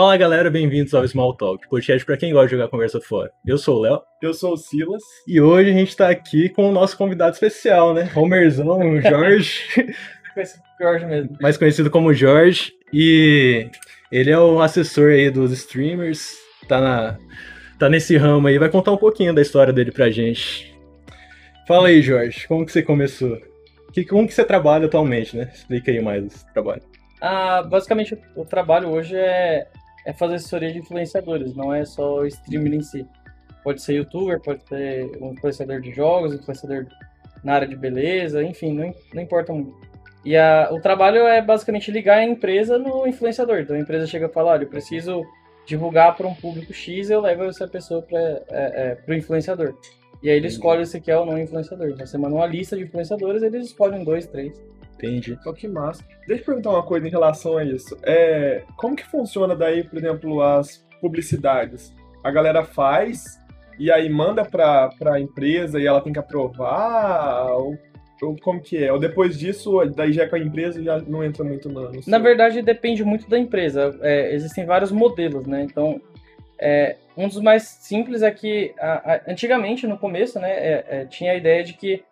Fala galera, bem-vindos ao Small Talk, podcast para quem gosta de jogar conversa fora. Eu sou o Léo. Eu sou o Silas. E hoje a gente tá aqui com o nosso convidado especial, né? Homerzão, o Jorge. Jorge mesmo. Mais conhecido como Jorge. E ele é o assessor aí dos streamers, tá, na, tá nesse ramo aí, vai contar um pouquinho da história dele pra gente. Fala aí, Jorge, como que você começou? Que, como que você trabalha atualmente, né? Explica aí mais esse trabalho. Ah, basicamente, o trabalho hoje é, é fazer assessoria de influenciadores, não é só o streaming em si. Pode ser youtuber, pode ser um influenciador de jogos, influenciador na área de beleza, enfim, não, não importa muito. E a, o trabalho é basicamente ligar a empresa no influenciador. Então a empresa chega e fala, olha, eu preciso divulgar para um público X, eu levo essa pessoa para é, é, o influenciador. E aí ele escolhe se quer ou não influenciador. Então você manda uma lista de influenciadores, eles escolhem dois, três. Entendi. Oh, que massa. Deixa eu perguntar uma coisa em relação a isso. É, como que funciona daí, por exemplo, as publicidades? A galera faz e aí manda para a empresa e ela tem que aprovar? Ou, ou, como que é? Ou depois disso, daí já é com a empresa já não entra muito no... no Na verdade, depende muito da empresa. É, existem vários modelos, né? Então, é, um dos mais simples é que, a, a, antigamente, no começo, né, é, é, tinha a ideia de que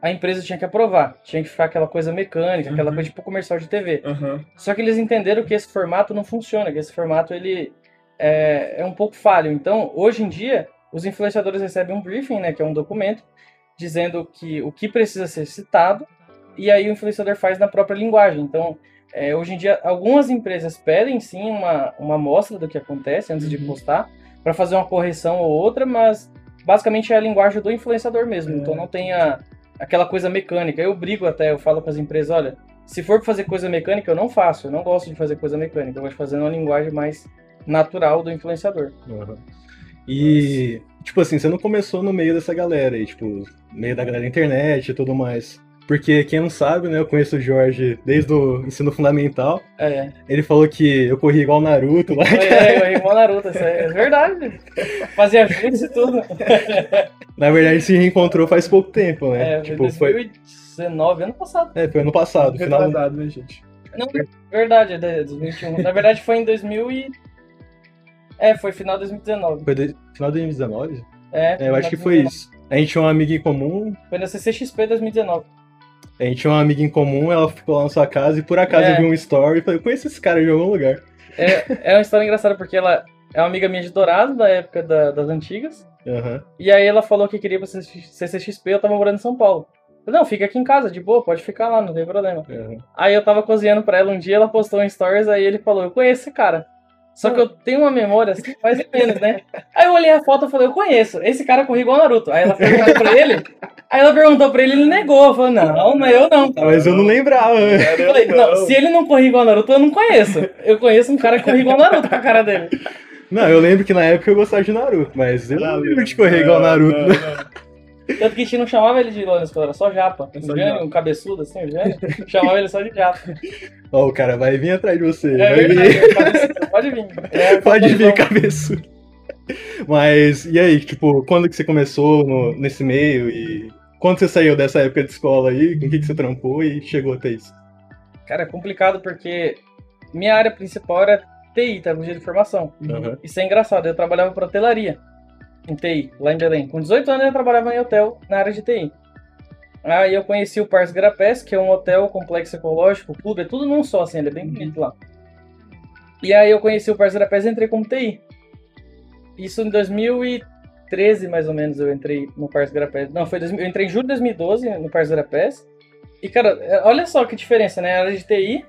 a empresa tinha que aprovar, tinha que ficar aquela coisa mecânica, uhum. aquela coisa tipo comercial de TV. Uhum. Só que eles entenderam que esse formato não funciona, que esse formato ele é, é, um pouco falho. Então, hoje em dia, os influenciadores recebem um briefing, né, que é um documento, dizendo que o que precisa ser citado, e aí o influenciador faz na própria linguagem. Então, é, hoje em dia, algumas empresas pedem sim uma, uma amostra do que acontece antes uhum. de postar, para fazer uma correção ou outra, mas basicamente é a linguagem do influenciador mesmo. É. Então não tem a, aquela coisa mecânica. Eu brigo até, eu falo com as empresas, olha, se for fazer coisa mecânica, eu não faço. Eu não gosto de fazer coisa mecânica. Eu gosto de fazer uma linguagem mais natural do influenciador. Uhum. E, Nossa. tipo assim, você não começou no meio dessa galera aí, tipo, no meio da galera da internet e tudo mais. Porque quem não sabe, né, eu conheço o Jorge desde o ensino fundamental. É. Ele falou que eu corri igual Naruto lá. É, é eu corri igual Naruto, isso é verdade. Fazia jutsu e tudo. Na verdade, se reencontrou faz pouco tempo, né? É, tipo, 2019, foi... ano passado. É, foi ano passado, final passado, né, gente? Não, verdade, é 2021. Na verdade, foi em 2000 e... É, foi final de 2019. Foi de... final de 2019? É, é eu acho que foi isso. A gente tinha um amigo em comum. Foi na CCXP 2019. A gente tinha uma amiga em comum, ela ficou lá na sua casa e por acaso é. eu vi um story e falei, eu conheço esse cara de algum lugar. É, é uma história engraçada porque ela é uma amiga minha de Dourado, da época da, das antigas. Uhum. E aí ela falou que queria pra CCXP, eu tava morando em São Paulo. Falei, não, fica aqui em casa, de boa, pode ficar lá, não tem problema. Uhum. Aí eu tava cozinhando pra ela um dia, ela postou um stories, aí ele falou, eu conheço esse cara. Só que eu tenho uma memória assim, mais ou menos, né? Aí eu olhei a foto e falei, eu conheço, esse cara corre igual Naruto. Aí ela perguntou pra ele, aí ela perguntou pra ele, ele negou. Falou, não, mas eu não. Mas eu não lembrava. Eu falei, não, se ele não corre igual Naruto, eu não conheço. Eu conheço um cara que corre igual Naruto com a cara dele. Não, eu lembro que na época eu gostava de Naruto, mas eu não lembro de correr igual Naruto. Não, não. Tanto que a gente não chamava ele de Lona era só Japa. É só Jânio, um cabeçudo assim, o Jânio, chamava ele só de Japa. Ó, oh, o cara vai vir atrás de você. É vai vir. pode vir. É, pode vir, cabeçudo. Mas, e aí, tipo, quando que você começou no, nesse meio e quando você saiu dessa época de escola aí, com o que, que você trampou e chegou até isso? Cara, é complicado porque minha área principal era TI, tecnologia de informação. Uhum. Isso é engraçado, eu trabalhava para hotelaria em TI, lá em Belém. Com 18 anos eu trabalhava em hotel na área de TI. Aí eu conheci o Pars Grapés, que é um hotel complexo ecológico, clube, é tudo num só, assim, ele é bem bonito lá. E aí eu conheci o Pars Grapés e entrei como TI. Isso em 2013, mais ou menos, eu entrei no Pars Grapés. Não, foi eu entrei em julho de 2012 no Pars Grapés. E, cara, é, olha só que diferença, né? A área de TI,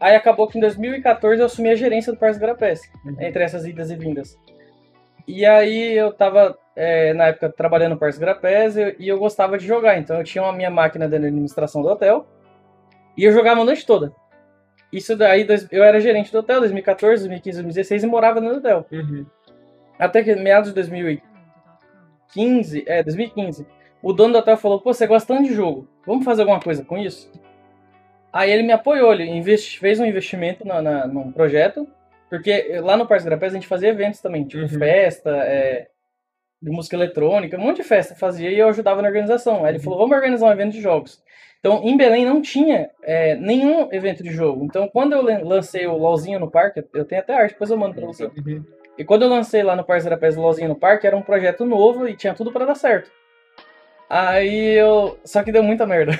aí acabou que em 2014 eu assumi a gerência do Pars Grapés, uhum. entre essas idas e vindas. E aí eu tava, é, na época, trabalhando no Parque Grapés e, e eu gostava de jogar. Então eu tinha uma minha máquina de administração do hotel e eu jogava a noite toda. Isso daí, eu era gerente do hotel 2014, 2015, 2016 e morava no hotel. Uhum. Até que meados de 2015, é, 2015, o dono do hotel falou, pô, você gosta tanto de jogo, vamos fazer alguma coisa com isso? Aí ele me apoiou, ele investi, fez um investimento na, na, num projeto porque lá no Parque Grapés a gente fazia eventos também, tipo uhum. festa, é, de música eletrônica, um monte de festa fazia e eu ajudava na organização. Aí ele falou, vamos organizar um evento de jogos. Então, em Belém não tinha é, nenhum evento de jogo. Então, quando eu lan- lancei o LOLzinho no parque, eu tenho até arte, depois eu mando pra você. Uhum. E quando eu lancei lá no Parceira Pés o LOLzinho no parque, era um projeto novo e tinha tudo pra dar certo. Aí eu. Só que deu muita merda.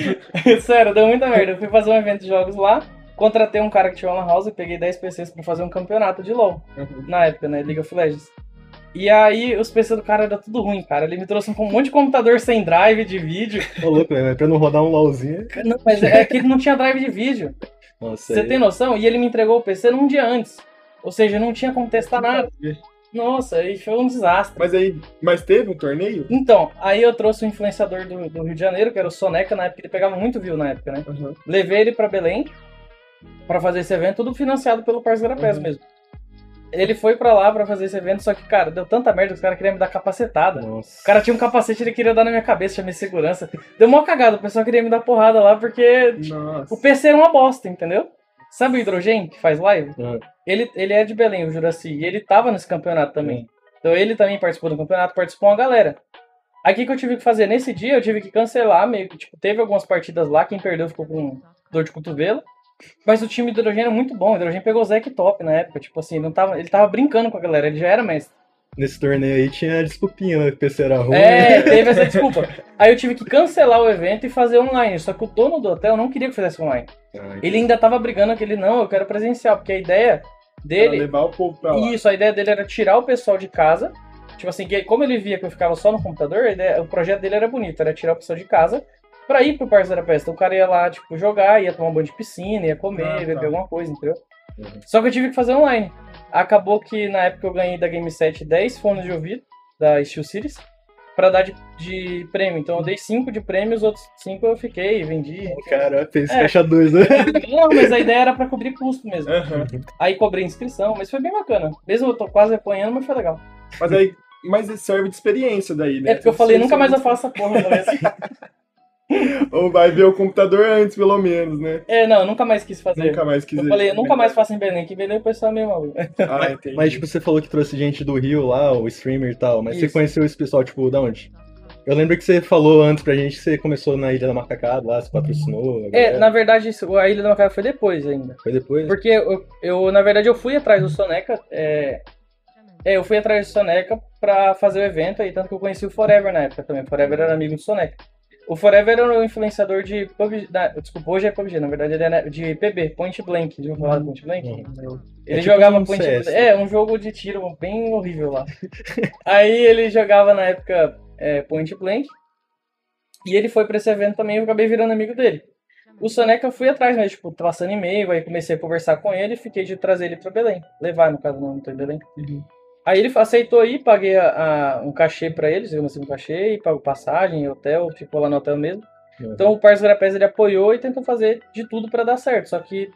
Sério, deu muita merda. Eu fui fazer um evento de jogos lá, contratei um cara que tinha uma house e peguei 10 PCs pra fazer um campeonato de LOL. Uhum. Na época, né? League of Legends. E aí os PCs do cara era tudo ruim, cara. Ele me trouxe um monte de computador sem drive de vídeo. Ô, louco, mas pra não rodar um LOLzinho. Não, mas é que ele não tinha drive de vídeo. Nossa, Você aí- tem noção? E ele me entregou o PC num dia antes. Ou seja, não tinha como testar nada. Nossa, aí foi um desastre. Mas aí, mas teve um torneio? Então, aí eu trouxe um influenciador do, do Rio de Janeiro, que era o Soneca, na época ele pegava muito view na época, né? Uhum. Levei ele pra Belém pra fazer esse evento, tudo financiado pelo Parceiro Garapés Uhum. mesmo. Ele foi pra lá pra fazer esse evento, só que, cara, deu tanta merda que os caras queriam me dar capacetada. Nossa. O cara tinha um capacete ele queria dar na minha cabeça, chamei segurança. Deu mó cagada, o pessoal queria me dar porrada lá porque Nossa. o PC era uma bosta, entendeu? Sabe o Hidrogen que faz live? Ah, Ele, ele é de Belém, o Juraci, e ele tava nesse campeonato também. Então ele também participou do campeonato, participou uma galera. Aí o que, que eu tive que fazer? Nesse dia eu tive que cancelar, meio que, tipo, teve algumas partidas lá, quem perdeu ficou com dor de cotovelo. Mas o time do Hidrogênio é muito bom, o Hidrogênio pegou o Zeke top na época, tipo assim, não tava, ele tava brincando com a galera, ele já era mestre. Nesse torneio aí tinha desculpinha, né? O PC era ruim. É, teve essa desculpa. Aí eu tive que cancelar o evento e fazer online, só que o dono do hotel não queria que fizesse online. Ah, Ele ainda tava brigando que ele, não, eu quero presencial, porque a ideia Pra dele... levar o povo pra lá. Isso, a ideia dele era tirar o pessoal de casa. Tipo assim, que como ele via que eu ficava só no computador, a ideia- o projeto dele era bonito, era tirar o pessoal de casa pra ir pro Parque da Peste. Então o cara ia lá, tipo, jogar, ia tomar um banho de piscina, ia comer, Ah, tá. beber alguma coisa, entendeu? Uhum. Só que eu tive que fazer online. Acabou que na época eu ganhei da Game 7 10 fones de ouvido da Steel Series pra dar de, de prêmio. Então eu dei 5 de prêmio, os outros 5 eu fiquei, vendi. Cara, fez É. caixa 2, né? Não, mas a ideia era pra cobrir custo mesmo. Aham. Aí cobrei inscrição, mas foi bem bacana. Mesmo eu tô quase apanhando, mas foi legal. Mas aí, mas serve de experiência daí, né? É porque eu falei, nunca mais eu faço essa porra. Ou vai ver o computador antes, pelo menos, né? É, não, eu nunca mais quis fazer. Nunca mais quis eu falei, eu nunca mais faço em Belém, que Belém o pessoal é meio maluco. Ah, entendi. Mas, tipo, você falou que trouxe gente do Rio lá, o streamer e tal, mas você Isso. conheceu esse pessoal, tipo, da onde? Eu lembro que você falou antes pra gente que você começou na Ilha da Macacada lá, você patrocinou. a É, na verdade, isso- a Ilha da Macaca foi depois ainda. Foi depois? Porque eu, eu, na verdade, eu fui atrás do Soneca. É, é, eu fui atrás do Soneca pra fazer o evento aí, tanto que eu conheci o Forever na época também. Forever era amigo do Soneca. O Forever era o influenciador de PUBG. da- desculpa, hoje é PUBG, na verdade ele era de PB, Point Blank. Já ouviu falar do Point Blank? Uhum. Ele É tipo jogava um Point. Blank. É, um jogo de tiro bem horrível lá. Aí ele jogava na época é, Point Blank. E ele foi pra esse evento também e eu acabei virando amigo dele. O Soneca eu fui atrás, né? Tipo, passando e-mail, aí comecei a conversar com ele e fiquei de trazer ele pra Belém. Levar, no caso, não tô em Belém. Uhum. Aí ele aceitou ir, paguei a- a- um cachê pra ele, digamos assim, um cachê, e pagou passagem, hotel, ficou lá no hotel mesmo. Uhum. Então o Parça Grapés ele apoiou e tentou fazer de tudo pra dar certo. Só que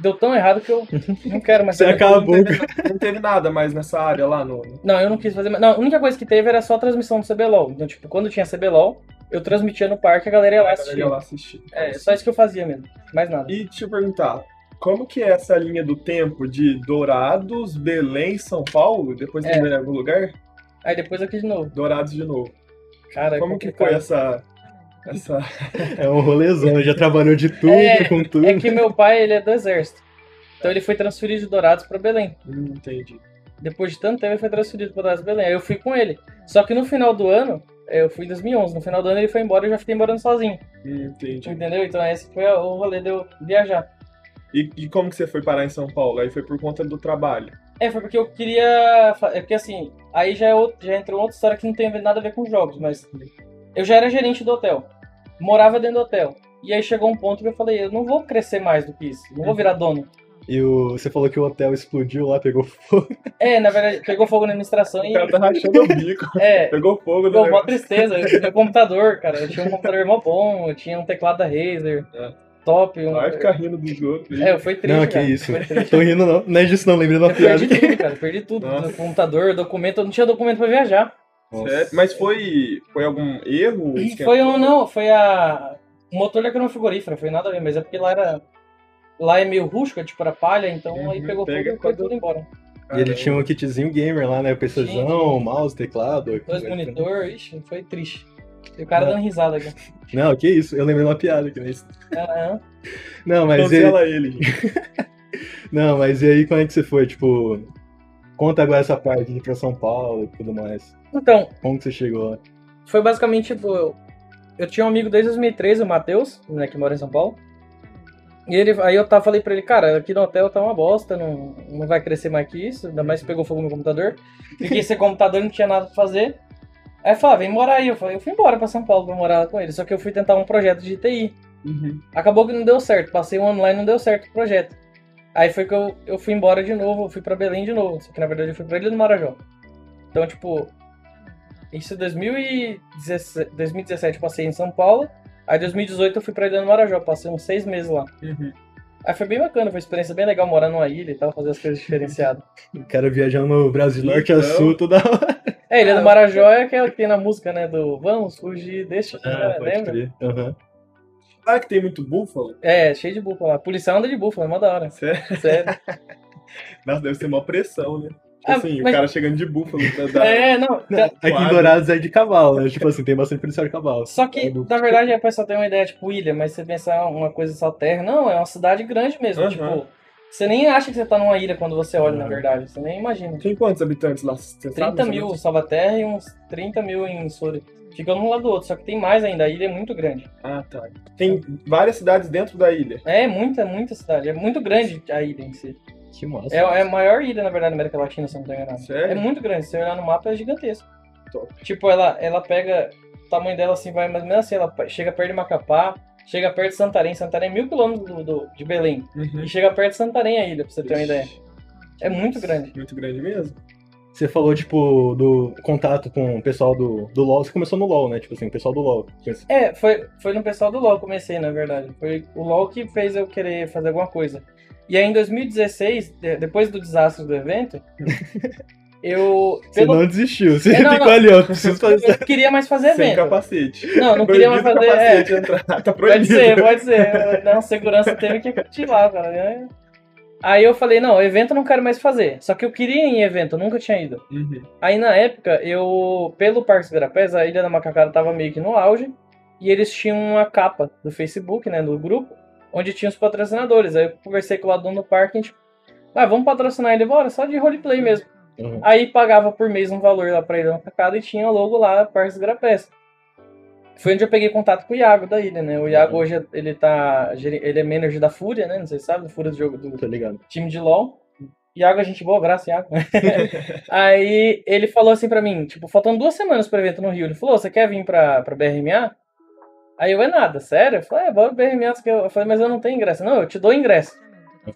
deu tão errado que eu não quero mais Você acabou. Não teve, não teve nada mais nessa área lá no. Não, eu não quis fazer. mais- Não, a única coisa que teve era só a transmissão do CBLOL. Então, tipo, quando tinha CBLOL, eu transmitia no parque e a galera ia lá A assistir. galera ia lá assistir. É, só isso que eu fazia mesmo. Mais nada. E deixa eu perguntar, como que é essa linha do tempo de Dourados, Belém, São Paulo? Depois É. em algum lugar? Aí depois aqui de novo. Dourados de novo. Cara, é como que complicado. foi essa. essa... É um rolezão, já trabalhou de tudo, É, com tudo. É que meu pai, ele é do exército. Então ele foi transferido de Dourados pra Belém. Hum, entendi. Depois de tanto tempo, ele foi transferido para Dourados Belém. Aí eu fui com ele. Só que no final do ano, eu fui em 2011. No final do ano ele foi embora e eu já fiquei morando sozinho. Hum, entendi. Entendeu? Então esse foi o rolê de eu viajar. E, e como que você foi parar em São Paulo? Aí foi por conta do trabalho. É, foi porque eu queria. É porque assim, aí já, é outro, já entrou outra história que não tem nada a ver com jogos, mas. Eu já era gerente do hotel. Morava dentro do hotel. E aí chegou um ponto que eu falei, eu não vou crescer mais do que isso. Não vou virar dono. E o, você falou que o hotel explodiu lá, pegou fogo. É, na verdade, pegou fogo na administração O e. cara tá rachando o bico. É, Pegou fogo Deu mó tristeza. Eu tinha um computador, cara. Eu tinha um computador mó bom, eu tinha um teclado da Razer. É. Top. Um... Vai ficar rindo dos outros. É, foi triste. Não, que cara. isso. Tô rindo não. Não é disso não, lembrei Eu piada. perdi tudo, cara. Perdi tudo. Nossa. No computador, documento. Eu não tinha documento pra viajar. Sério? Mas foi, foi algum erro? Foi um, não, foi a. O motor da frigorífera, foi nada a ver, mas é porque lá era. Lá é meio rústico, é tipo era palha, então Uhum, aí pegou fogo pega e foi tudo embora. E ele tinha um kitzinho gamer lá, né? PCzão, mouse, teclado. Dois monitor, ixi, foi triste. E o cara Não. dando risada aqui. Não, que isso, eu lembrei de uma piada aqui, né? Aham. Não, mas e aí, Cancela ele, gente. não, mas e aí como é que você foi? Tipo, conta agora essa parte de ir pra São Paulo e tudo mais. Então, Como que você chegou lá? foi basicamente, tipo, eu, eu tinha um amigo desde 2013, o Matheus, né, que mora em São Paulo. E ele, aí eu tava, falei pra ele, cara, aqui no hotel tá uma bosta, não, não vai crescer mais que isso, ainda mais que pegou fogo no computador. Fiquei sem computador, não tinha nada pra fazer. Aí falou, ah, vem morar aí. Eu falei, eu fui embora pra São Paulo pra morar lá com ele, só que eu fui tentar um projeto de TI. Uhum. Acabou que não deu certo, passei um ano lá e não deu certo o projeto. Aí foi que eu, eu fui embora de novo, eu fui pra Belém de novo, só que na verdade eu fui pra Ilha do Marajó. Então, tipo, isso em 2017, 2017 eu passei em São Paulo, aí em 2018 eu fui pra Ilha do Marajó, passei uns seis meses lá. Uhum. Aí foi bem bacana, foi uma experiência bem legal morar numa ilha e tal, fazer as coisas diferenciadas. O cara viajando no Brasil norte a Então. sul, toda hora. É, Ilha do Marajó é aquela que tem na música, né, do Vamos fugir, deixa, Ah, né, pode lembra? crer. Aham. Ah, que tem muito búfalo? É, cheio de búfalo lá. Policial anda de búfalo, é mó da hora. Sério? Sério. Nossa, deve ser uma pressão, né? Tipo Ah, assim, mas- o cara chegando de búfalo. Pra dar... É, não, Não, aqui em Quase. Dourados é de cavalo, né? Tipo assim, tem bastante policial de cavalo. Só que, É do- na verdade, a pessoa tem uma ideia, tipo, ilha, mas você pensar uma coisa só terra, não, é uma cidade grande mesmo. Aham. Tipo, você nem acha que você tá numa ilha quando você olha, na verdade. Você nem imagina. Tem quantos habitantes lá? Você 30 sabe? mil em Salvaterra e uns 30 mil em Suri. Fica um lado do outro, só que tem mais ainda, a ilha é muito grande. Ah, tá. Tem várias cidades dentro da ilha. É muita, muita cidade. É muito grande a ilha em si. Que massa. É, é a maior ilha, na verdade, da América Latina, se eu não tô enganado. Sério? É muito grande. Se você olhar no mapa, é gigantesco. Top. Tipo, ela, ela pega. O tamanho dela assim vai mais ou menos assim. Ela chega perto de Macapá, chega perto de Santarém. Santarém é mil quilômetros do, do- de Belém. Uhum. E chega perto de Santarém a ilha, pra você ter uma ideia. É muito grande. Muito grande mesmo. Você falou, tipo, do contato com o pessoal do, do LoL. Você começou no LoL, né? Tipo assim, o pessoal do LoL. É, foi, foi no pessoal do LoL que comecei, na verdade. Foi o LoL que fez eu querer fazer alguma coisa. E aí em 2016, de- depois do desastre do evento, eu. Você pelo- não desistiu. Você É, não, ficou não. ali, ó. Preciso fazer. Eu queria mais fazer Sem evento. capacete. Não, não queria mais fazer. capacete É, entrar. Tá Pode proibido. ser, pode ser. Não, segurança teve que curtir lá, cara. né? Aí eu falei, não, evento eu não quero mais fazer. Só que eu queria ir em evento, eu nunca tinha ido. Uhum. Aí na época, eu, pelo Parques Garapés, a Ilha da Macacara tava meio que no auge. E eles tinham uma capa do Facebook, né, do grupo, onde tinha os patrocinadores. Aí eu conversei com o dono do parque e a gente, ah, vamos patrocinar ele, bora, só de roleplay mesmo. Uhum. Aí pagava por mês um valor lá pra Ilha da Macacada e tinha logo lá Parques Garapés. Foi onde eu peguei contato com o Iago da ilha, né? O Iago Uhum. hoje ele tá. Ele é manager da Fúria, né? Não sei se sabe, da Fúria do jogo do time de LOL. Iago é gente boa, abraço, Iago. Aí ele falou assim pra mim, tipo, faltando duas semanas pro evento no Rio. Ele falou, você quer vir pra, pra BRMA? Aí eu, é nada, sério? Eu falei, é, bora BRMA. você quer?" Eu falei, mas eu não tenho ingresso. Não, eu te dou ingresso.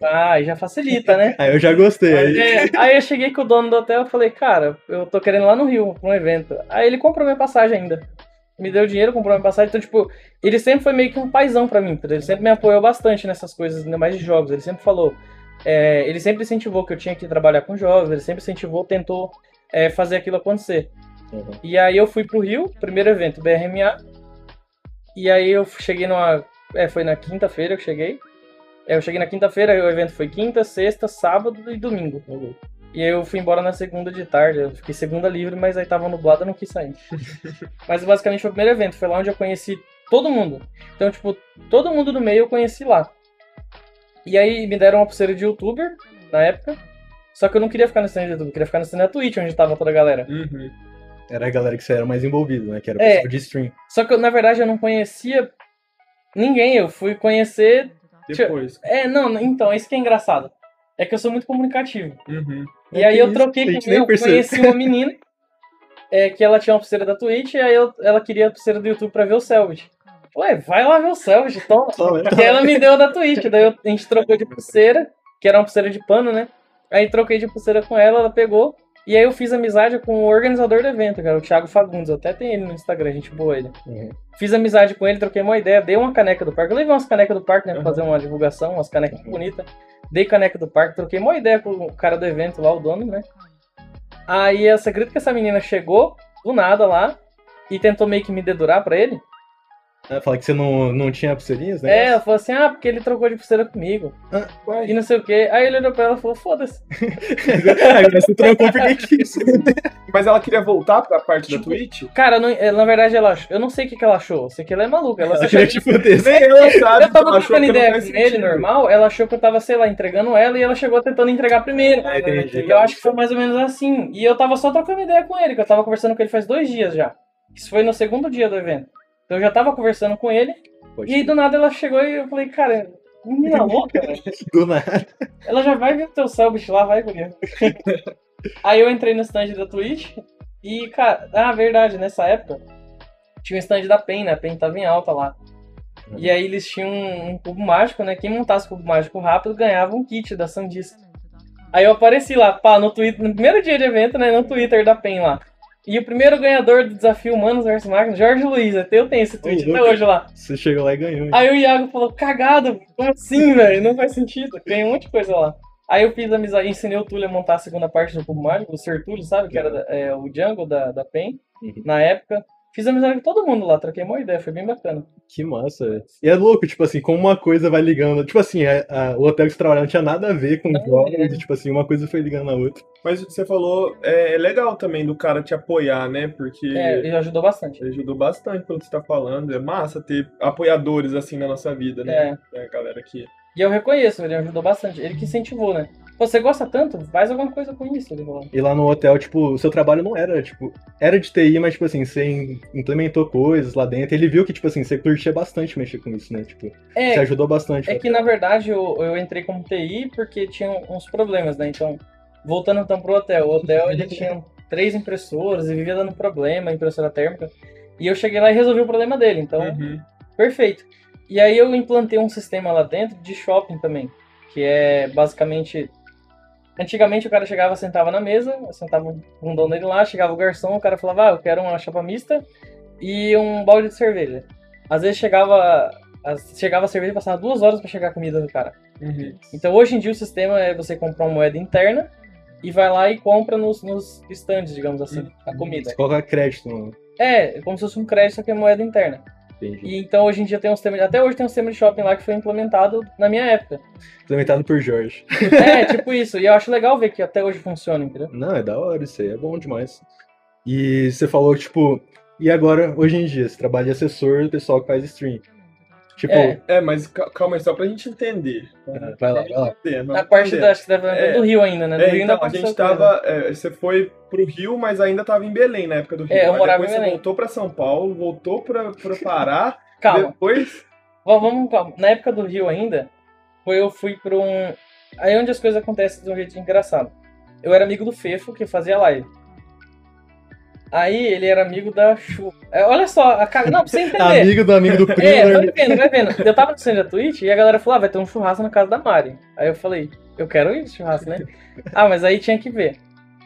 Ah, já facilita, né? Aí eu já gostei. Aí... É, aí eu cheguei com o dono do hotel e falei, cara, eu tô querendo ir lá no Rio pra um evento. Aí ele comprou minha passagem ainda. Me deu dinheiro, comprou minha passagem. Então, tipo, ele sempre foi meio que um paizão pra mim. Ele sempre me apoiou bastante nessas coisas, ainda mais de jogos. Ele sempre falou. é, ele sempre incentivou que eu tinha que trabalhar com jogos. Ele sempre incentivou, tentou é, fazer aquilo acontecer. Uhum. E aí eu fui pro Rio, primeiro evento, BRMA. E aí eu cheguei numa. É, foi na quinta-feira que eu cheguei. Eu cheguei na quinta-feira, o evento foi quinta, sexta, sábado e domingo. E aí eu fui embora na segunda de tarde. Eu fiquei segunda livre, mas aí tava nublado não quis sair. mas basicamente foi o primeiro evento. Foi lá onde eu conheci todo mundo. Então, tipo, todo mundo do meio eu conheci lá. E aí me deram uma pulseira de youtuber na época. Só que eu não queria ficar no stand de YouTube, eu queria ficar no stand da Twitch, onde tava toda a galera. Uhum. Era a galera que você era mais envolvido, né? Que era o É. pessoal de stream. Só que na verdade eu não conhecia ninguém, eu fui conhecer. Depois. É, não, então, isso que é engraçado. É que eu sou muito comunicativo. Uhum. E É aí eu troquei com eu conheci uma menina é, que ela tinha uma pulseira da Twitch e aí eu- ela queria a pulseira do YouTube pra ver o Selvage. Ué, vai lá ver o Selvage, toma. Né? E ela me deu da Twitch, daí eu- a gente trocou de pulseira, que era uma pulseira de pano, né? Aí troquei de pulseira com ela, ela pegou. E aí eu fiz amizade com o organizador do evento, cara, o Thiago Fagundes. Eu até tenho ele no Instagram, gente boa ele. Uhum. Fiz amizade com ele, troquei uma ideia, dei uma caneca do parque. Eu levei umas canecas do parque, né? Pra Uhum. fazer uma divulgação, umas canecas Uhum. bonitas. Dei caneca do parque, troquei uma ideia com o cara do evento lá, o dono, né? Aí você acredita que essa menina chegou do nada lá e tentou meio que me dedurar pra ele? Ah, Fala que você não, não tinha pulseirinhas, né? É, ela falou assim, ah, porque ele trocou de pulseira comigo. Ué, E não sei o quê. Aí ele olhou pra ela e falou, foda-se. Agora você trocou porque quis. Mas ela queria voltar pra parte Tipo, da Twitch? Cara, não- eh, na verdade, ela eu não sei o que, que ela achou. Sei que ela é maluca. Ela Ela queria te fuder. Nem ela sabe. Eu tava trocando ideia com ele, normal, ela achou que eu tava, sei lá, entregando ela e ela chegou tentando entregar primeiro. Ah, entendi. E eu acho que foi mais ou menos assim. E eu tava só trocando ideia com ele, que eu tava conversando com ele faz dois dias já. Isso foi no segundo dia do evento. Então eu já tava conversando com ele, Pode e aí do nada ela chegou e eu falei, cara, menina louca, velho. Do nada. Ela já vai ver o teu bicho, lá vai, guria. aí eu entrei no stand da Twitch e, cara, ah, verdade, nessa época tinha um stand da PEN, né? A PEN tava em alta lá. E aí eles tinham um, um cubo mágico, né? Quem montasse o cubo mágico rápido ganhava um kit da Sandisk. Aí eu apareci lá, pá, no Twitter, no primeiro dia de evento, né? No Twitter da PEN lá. E o primeiro ganhador do desafio Humanos vs Máquinas, Jorge Luiz, até eu tenho esse tweet até hoje lá. Você chegou lá e ganhou. hein? Aí o Iago falou, cagado, como assim, velho? Não faz sentido. Ganhei um monte de coisa lá. Aí eu fiz amizade, ensinei o Túlio a montar a segunda parte do Cubo Mágico, o Ser Túlio, sabe? Que era da- é, o Jungle da, da PEN, Uhum. na época. Fiz amizade com todo mundo lá, troquei uma ideia, foi bem bacana. Que massa, velho. E é louco, tipo assim, como uma coisa vai ligando. Tipo assim, a- a- o hotel que você trabalhava não tinha nada a ver com Não, jogos, é. tipo assim, uma coisa foi ligando a outra. Mas você falou, é, é legal também do cara te apoiar, né? Porque É, ele ajudou bastante. ele ajudou bastante pelo que você tá falando. É massa ter apoiadores assim na nossa vida, né? É. A galera que. E eu reconheço, ele ajudou bastante. Ele que incentivou, né? Pô, Você gosta tanto? Faz alguma coisa com isso, ele falou. E lá no hotel, tipo, o seu trabalho não era, tipo, era de TI, mas, tipo assim, você implementou coisas lá dentro. Ele viu que, tipo assim, você curtia bastante mexer com isso, né? Tipo, você É, ajudou bastante. é que na verdade eu, eu entrei como TI porque tinha uns problemas, né? Então, voltando então pro hotel. O hotel ele tinha três impressoras e vivia dando problema, impressora térmica. E eu cheguei lá e resolvi o problema dele, então Uhum. Perfeito. E aí eu implantei um sistema lá dentro de shopping também, que é basicamente antigamente o cara chegava, sentava na mesa, sentava um bundão dele lá, chegava o garçom, o cara falava: "Ah, eu quero uma chapa mista e um balde de cerveja". Às vezes chegava chegava a cerveja e passava duas horas para chegar a comida do cara. Uhum. Então hoje em dia o sistema é você comprar uma moeda interna e vai lá e compra nos, nos stands, digamos assim, a comida. Você coloca crédito no. É, como se fosse um crédito, só que é moeda interna. Entendi. E então hoje em dia tem um sistema, até hoje tem um sistema de shopping lá que foi implementado na minha época. Implementado por Jorge. É, tipo isso. E eu acho legal ver que até hoje funciona, entendeu? Não, é da hora isso aí, é bom demais. E você falou, tipo, e agora, hoje em dia, você trabalha de assessor do pessoal que faz stream. Tipo, É. É, mas ca- calma aí, só pra gente entender. Ah, vai lá, vai lá. entender, Na parte da, acho que deve É. do Rio ainda, né? Do É, Rio ainda então, a aconteceu gente tava. é, você foi pro Rio, mas ainda tava em Belém na época do Rio. É, eu morava depois em você Belém. voltou pra São Paulo, voltou pra, pra Pará. Calma, Depois. vamos, vamos calma. Na época do Rio ainda, foi eu fui pra um. Aí é onde as coisas acontecem de um jeito engraçado. Eu era amigo do Fefo, que fazia live. Aí ele era amigo da Chu. É, olha só, a cara. Não, pra você entender. amigo do amigo do primo. É, vai vendo, vai vendo. Eu tava no centro da Twitch e a galera falou, ah, vai ter um churrasco na casa da Mari. Aí eu falei, eu quero ir nesse churrasco, né? ah, mas aí tinha que ver.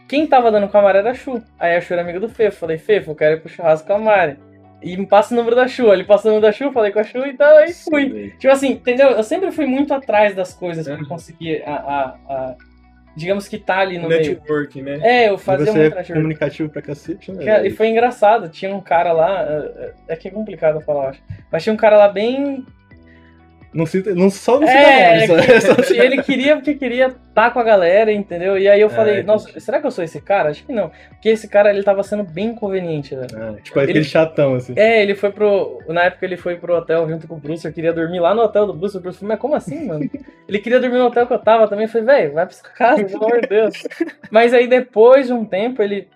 Quem tava dando com a Mari era a Chu. Aí a Chu era amiga do Fefo. Falei, Fefo, eu quero ir pro churrasco com a Mari. E me passa o número da Chu. Ele passou o número da Chu, falei com a Chu, então aí fui. Tipo assim, entendeu? Eu sempre fui muito atrás das coisas pra conseguir a, a, a- Digamos que tá ali no meio. Network, né? É, eu fazia você muito é network. comunicativo pra cacete, né? E foi engraçado, tinha um cara lá, é- é que é complicado falar, eu acho. Mas tinha um cara lá bem. Não, cita, não só não cita É, nome, é só- só- ele queria porque queria estar com a galera, entendeu? E aí eu Ah, falei, nossa, será que eu sou esse cara? Acho que não. Porque esse cara, ele tava sendo bem inconveniente, velho. Ah, tipo, aquele Ele- chatão, assim. É, ele foi pro. Na época ele foi pro hotel junto com o Bruce, eu queria dormir lá no hotel do Bruce. O Bruce falou, mas como assim, mano? Ele queria dormir no hotel que eu tava também. Eu falei, velho, vai pra sua casa, pelo amor de Deus. Mas aí depois de um tempo ele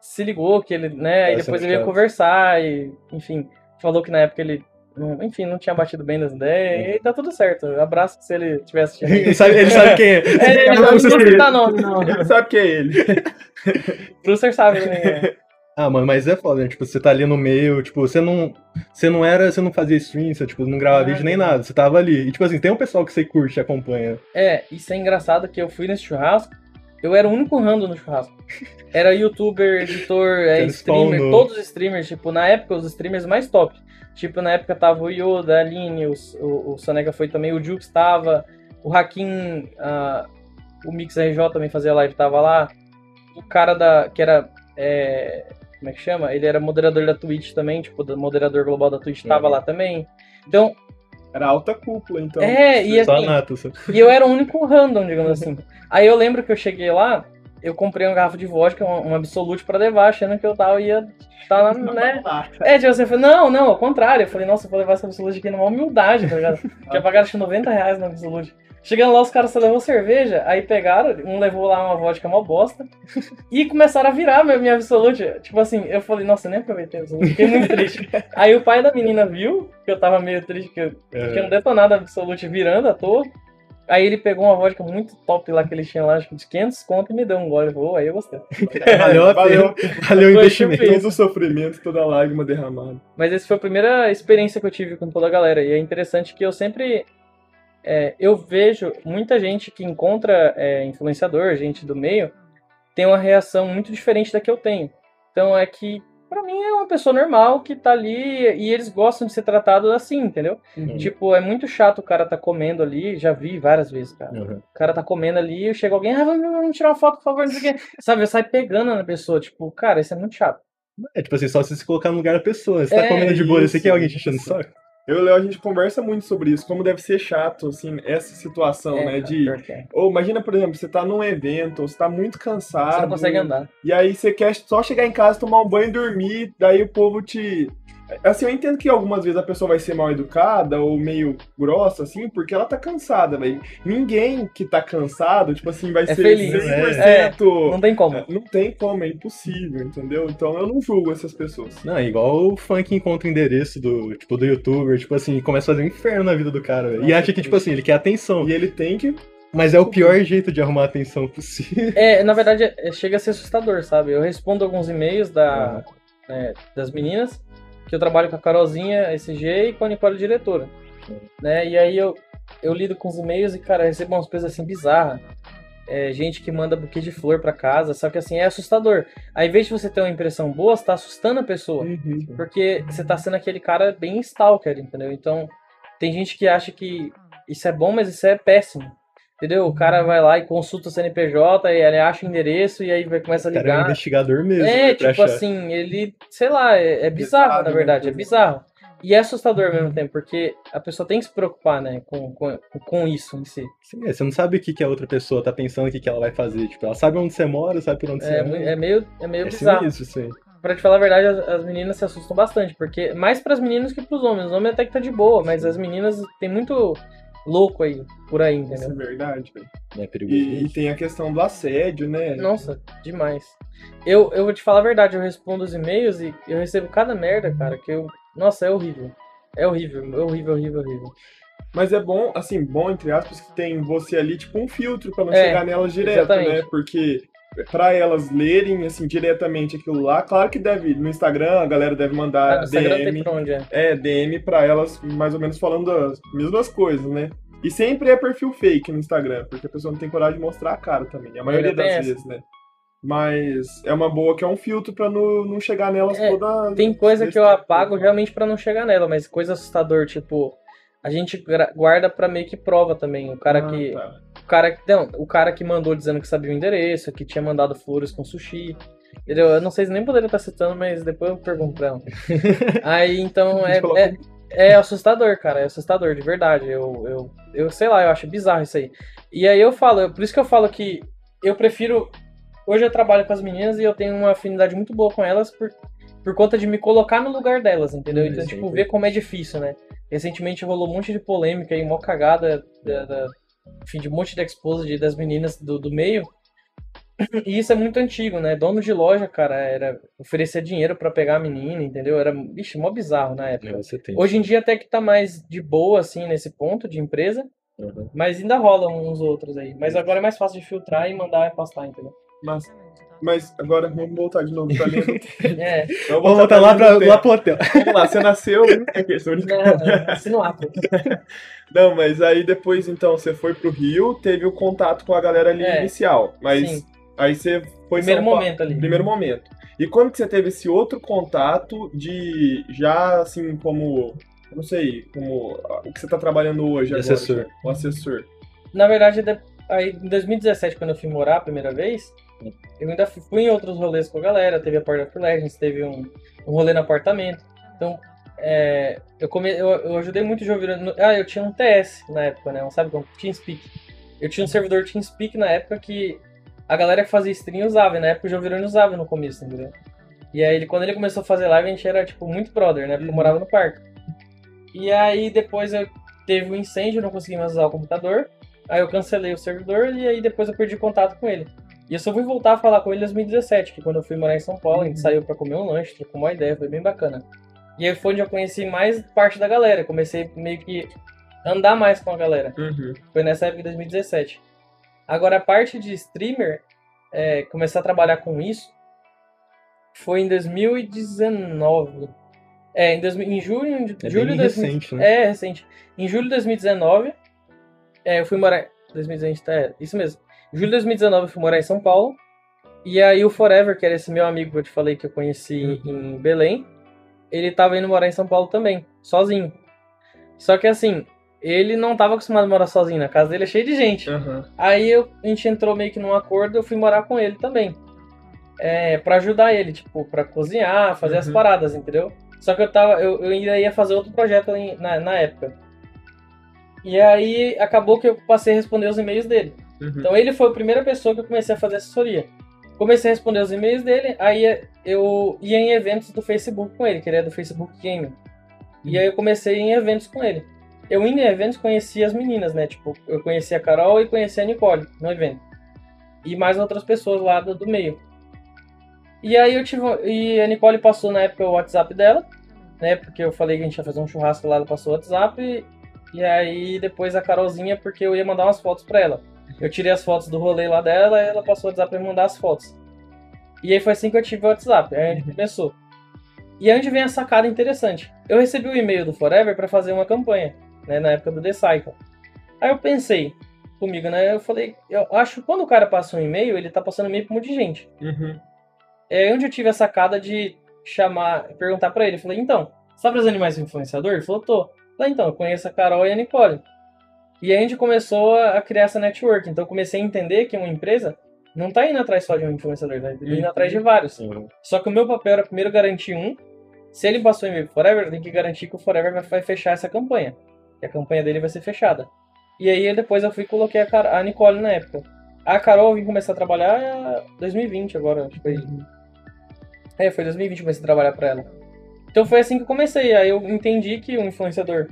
se ligou que ele, né? Aí Tava depois ele veio chato. conversar e, enfim, falou que na época ele. Enfim, não tinha batido bem das ideias. E tá tudo certo. Abraço se ele tivesse assistindo. Ele sabe, ele sabe quem é. É, Não, não, vou citar nome, não. Ele sabe que é ele. O Brucer sabe, né? Ah, mano, mas é foda, né? Tipo, você tá ali no meio, tipo, você não. Você não era. Você não fazia stream, você tipo, não gravava Ah, vídeo nem nada. Você tava ali. E tipo assim, tem um pessoal que você curte e acompanha. É, isso é engraçado que eu fui nesse churrasco, eu era o único rando no churrasco. Era youtuber, editor, é, Ele streamer, todos os streamers, tipo, na época os streamers mais top. Tipo, na época tava o Yoda, a Aline, o, o, o Soneca foi também, o Jukes tava, o Hakim, ah, o Mix RJ também fazia live, tava lá. O cara da, que era, é, como é que chama? Ele era moderador da Twitch também, tipo, do moderador global da Twitch tava lá também. Então, Era alta cúpula, então. é, e assim, e eu era o único random, digamos assim. Aí eu lembro que eu cheguei lá, eu comprei uma garrafa de vodka, um, um Absolute pra levar, achando que eu tava, ia tá lá, né? É, tipo, você falou, não, não, ao contrário. Eu falei, nossa, eu vou levar essa Absolute aqui numa humildade, tá ligado? Tinha pagado acho que 90 reais na Absolute. Chegando lá, os caras só levou cerveja, aí pegaram, um levou lá uma vodka mó bosta, e começaram a virar minha, minha Absolute. Tipo assim, eu falei, nossa, eu nem aproveitei a Absolute, fiquei muito triste. Aí o pai da menina viu que eu tava meio triste, que eu tinha um detonado Absolute virando à toa. Aí ele pegou uma vodka muito top lá que ele tinha lá, acho que de 500 conto e me deu um gole. Falou, aí eu gostei. Valeu a Valeu. pena. Valeu o investimento. Todo o sofrimento, toda a lágrima derramada. Mas essa foi a primeira experiência que eu tive com toda a galera. E é interessante que eu sempre. é, eu vejo muita gente que encontra é, influenciador, gente do meio, tem uma reação muito diferente da que eu tenho. Então é que, pra mim, é uma pessoa normal que tá ali e eles gostam de ser tratados assim, entendeu? Uhum. Tipo, é muito chato o cara tá comendo ali, já vi várias vezes, cara. Uhum. O cara tá comendo ali e chega alguém, ah, vamos, tirar uma foto, por favor, não sei o quê. Sabe, sai pegando na pessoa. Tipo, cara, isso é muito chato. É tipo assim, só você se colocar no lugar da pessoa. Você É, tá comendo de boa, você quer alguém te enchendo o saco? Eu e o Léo, a gente conversa muito sobre isso, como deve ser chato, assim, essa situação, É, né? De. é. Ou imagina, por exemplo, você tá num evento, você tá muito cansado. Você não consegue andar. E aí você quer só chegar em casa, tomar um banho e dormir, daí o povo te. Assim, eu entendo que algumas vezes a pessoa vai ser mal educada ou meio grossa, assim, porque ela tá cansada, velho. Ninguém que tá cansado, tipo assim, vai É ser feliz, 100%. Não tem como. É, Não tem como, é impossível, entendeu? Então eu não julgo essas pessoas. Não, é igual o funk encontra o endereço do, tipo, do youtuber, tipo assim, e começa a fazer um inferno na vida do cara, velho. E acha que, tipo assim, ele quer atenção. E ele tem que. Mas é o pior jeito de arrumar atenção possível. É, na verdade, é- chega a ser assustador, sabe? Eu respondo alguns e-mails da, né, das meninas, que eu trabalho com a Carolzinha, SG, e com a Nicole, diretora. Né? E aí eu, eu lido com os e-mails e, cara, eu recebo umas coisas assim bizarras. É, gente que manda buquê de flor pra casa, só que assim, é assustador. Aí, ao invés de você ter uma impressão boa, você tá assustando a pessoa. Porque você tá sendo aquele cara bem stalker, entendeu? Então, tem gente que acha que isso é bom, mas isso é péssimo. Entendeu? O cara vai lá e consulta o CNPJ, e ele acha o endereço e aí vai começa a O cara é um ligar. investigador mesmo. É, né, tipo achar. assim, ele, sei lá, é, é bizarro, Pesado, na né? verdade, é bizarro. E é assustador ao mesmo tempo, porque a pessoa tem que se preocupar, né, com, com, com isso em si. Sim, é, você não sabe o que, que a outra pessoa tá pensando, o que, que ela vai fazer. Tipo, ela sabe onde você mora, sabe por onde você É, mora. mui- é meio, é meio É bizarro. isso aí. Pra te falar a verdade, as, as meninas se assustam bastante, porque mais pras meninas que pros homens. Os homens até que tá de boa, mas as meninas tem muito louco aí, por aí, Isso é entendeu? verdade, velho. É perigoso. E, e tem a questão do assédio, né? Nossa, demais. Eu, eu vou te falar a verdade, eu respondo os e-mails e eu recebo cada merda, cara, que eu. Nossa, é horrível. É horrível, é horrível, horrível, horrível. Mas é bom, assim, bom, entre aspas, que tem você ali, tipo, um filtro pra não É, chegar nelas direto, exatamente. né? Porque pra elas lerem, assim, diretamente aquilo lá, claro que deve, no Instagram, a galera deve Ah, mandar tem DM, onde é. é, DM pra elas, mais ou menos falando as mesmas coisas, né? E sempre é perfil fake no Instagram, porque a pessoa não tem coragem de mostrar a cara também, a maioria das essa. vezes, né? Mas é uma boa que é um filtro pra não, não chegar nelas É, toda. Tem coisa que eu apago realmente pra não chegar nela, mas coisa assustador, tipo, a gente guarda pra meio que prova também. O cara Ah, que. tá. O cara, que- não, o cara que mandou dizendo que sabia o endereço, que tinha mandado flores com sushi. Entendeu? Eu não sei se nem poderia estar citando, mas depois eu pergunto pra ela. Aí então é, é, é assustador, cara. É assustador, de verdade. Eu, eu, eu sei lá, eu acho bizarro isso aí. E aí eu falo, eu- por isso que eu falo que eu prefiro. Hoje eu trabalho com as meninas e eu tenho uma afinidade muito boa com elas por, por conta de me colocar no lugar delas, entendeu? Então, tipo, ver como é difícil, né? Recentemente rolou um monte de polêmica e mó cagada da, da- enfim, de um monte de expose das meninas do, do meio. E isso é muito antigo, né? Dono de loja, cara, era oferecer dinheiro pra pegar a menina, entendeu? Era, vixe, mó bizarro na época. É, você tem. Hoje em dia até que tá mais de boa, assim, nesse ponto de empresa, Uhum. mas ainda rola uns outros aí. Mas agora é mais fácil de filtrar e mandar e postar, entendeu? Mas, mas agora vamos voltar de novo pra linha do tempo. É, Vamos voltar lá, pra, lá pro hotel. Vamos lá, você nasceu. É que- tô brincando. não, assina o ato. Não, mas aí depois, então, você foi pro Rio, teve o contato com a galera ali É, inicial. Mas Sim, aí você foi primeiro momento ali. Primeiro momento. E quando que você teve esse outro contato de já assim como. Não sei, como o que você tá trabalhando hoje De agora. assessor. já, O assessor. Na verdade, de- Aí em 2017, quando eu fui morar a primeira vez, eu ainda fui, em outros rolês com a galera, teve a Part of Legends, teve um, um rolê no apartamento. Então, é, eu, come, eu, eu ajudei muito o Jovira. no- Ah, eu tinha um TS na época, né? Um, sabe como? TeamSpeak. Eu tinha um servidor TeamSpeak na época que a galera que fazia stream usava, e na época o Jovirone usava no começo, entendeu? E aí, ele, quando ele começou a fazer live, a gente era, tipo, muito brother, né? Porque eu Uhum. morava no parque. E aí, depois eu teve um incêndio, eu não consegui mais usar o computador. Aí eu cancelei o servidor e aí depois eu perdi contato com ele. E eu só fui voltar a falar com ele em 2017, que quando eu fui morar em São Paulo, a gente Uhum. saiu pra comer um lanche, trocou uma ideia, foi bem bacana. E aí foi onde eu conheci mais parte da galera, comecei meio que andar mais com a galera. Uhum. Foi nessa época de 2017. Agora, a parte de streamer, é, começar a trabalhar com isso, foi em 2019. É, em, 2000 em julho de É julho de 2000 recente, né? É, recente. Em julho de 2019, é, eu fui morar. 2020, é, isso mesmo. Julho de 2019, eu fui morar em São Paulo. E aí, o Forever, que era esse meu amigo que eu te falei que eu conheci em Belém, ele tava indo morar em São Paulo também, sozinho. Só que assim, ele não tava acostumado a morar sozinho, na casa dele é cheio de gente. Aham. Aí eu- a gente entrou meio que num acordo, eu fui morar com ele também. É, para ajudar ele, tipo, pra cozinhar, fazer as Uhum. paradas, entendeu? Só que eu tava, eu, eu ainda ia fazer outro projeto na, na época. E aí acabou que eu passei a responder os e-mails dele. Uhum. Então ele foi a primeira pessoa que eu comecei a fazer assessoria. Comecei a responder os e-mails dele, aí eu ia em eventos do Facebook com ele, que ele é do Facebook Gaming. E aí eu comecei em eventos com ele. Eu indo em eventos conhecia as meninas, né? Tipo, eu conhecia a Carol e conhecia a Nicole no evento. E mais outras pessoas lá do, do meio. E aí eu tive. E a Nicole passou na época o WhatsApp dela, né? Porque eu falei que a gente ia fazer um churrasco lá, ela passou o WhatsApp. E, e aí depois a Carolzinha, porque eu ia mandar umas fotos pra ela. Eu tirei as fotos do rolê lá dela ela passou o WhatsApp pra me mandar as fotos. E aí foi assim que eu tive o WhatsApp. Aí a gente começou. E aí onde vem a sacada interessante. Eu recebi o e-mail do Forever pra fazer uma campanha, né? Na época do The Cycle. Aí eu pensei comigo, né? Eu falei, eu acho que quando o cara passa um e-mail, ele tá passando e-mail pra um monte de gente. Uhum. É onde eu tive a sacada de chamar, perguntar pra ele. Eu falei, então, você tá precisando de mais um influenciador? Ele falou, tô. Eu falei, então, eu conheço a Carol e a Nicole. E aí a gente começou a criar essa network. Então eu comecei a entender que uma empresa não tá indo atrás só de um influenciador, tá indo Uhum. atrás de vários. Uhum. Só que o meu papel era primeiro garantir um. Se ele passou em Forever, tem que garantir que o Forever vai- fechar essa campanha. Que a campanha dele vai ser fechada. E aí depois eu fui e coloquei a, Car- a Nicole na época. A Carol eu vim começar a trabalhar em 2020 agora, acho que foi. É, foi 2020 que eu comecei a trabalhar pra ela. Então foi assim que eu comecei. Aí eu entendi que um influenciador,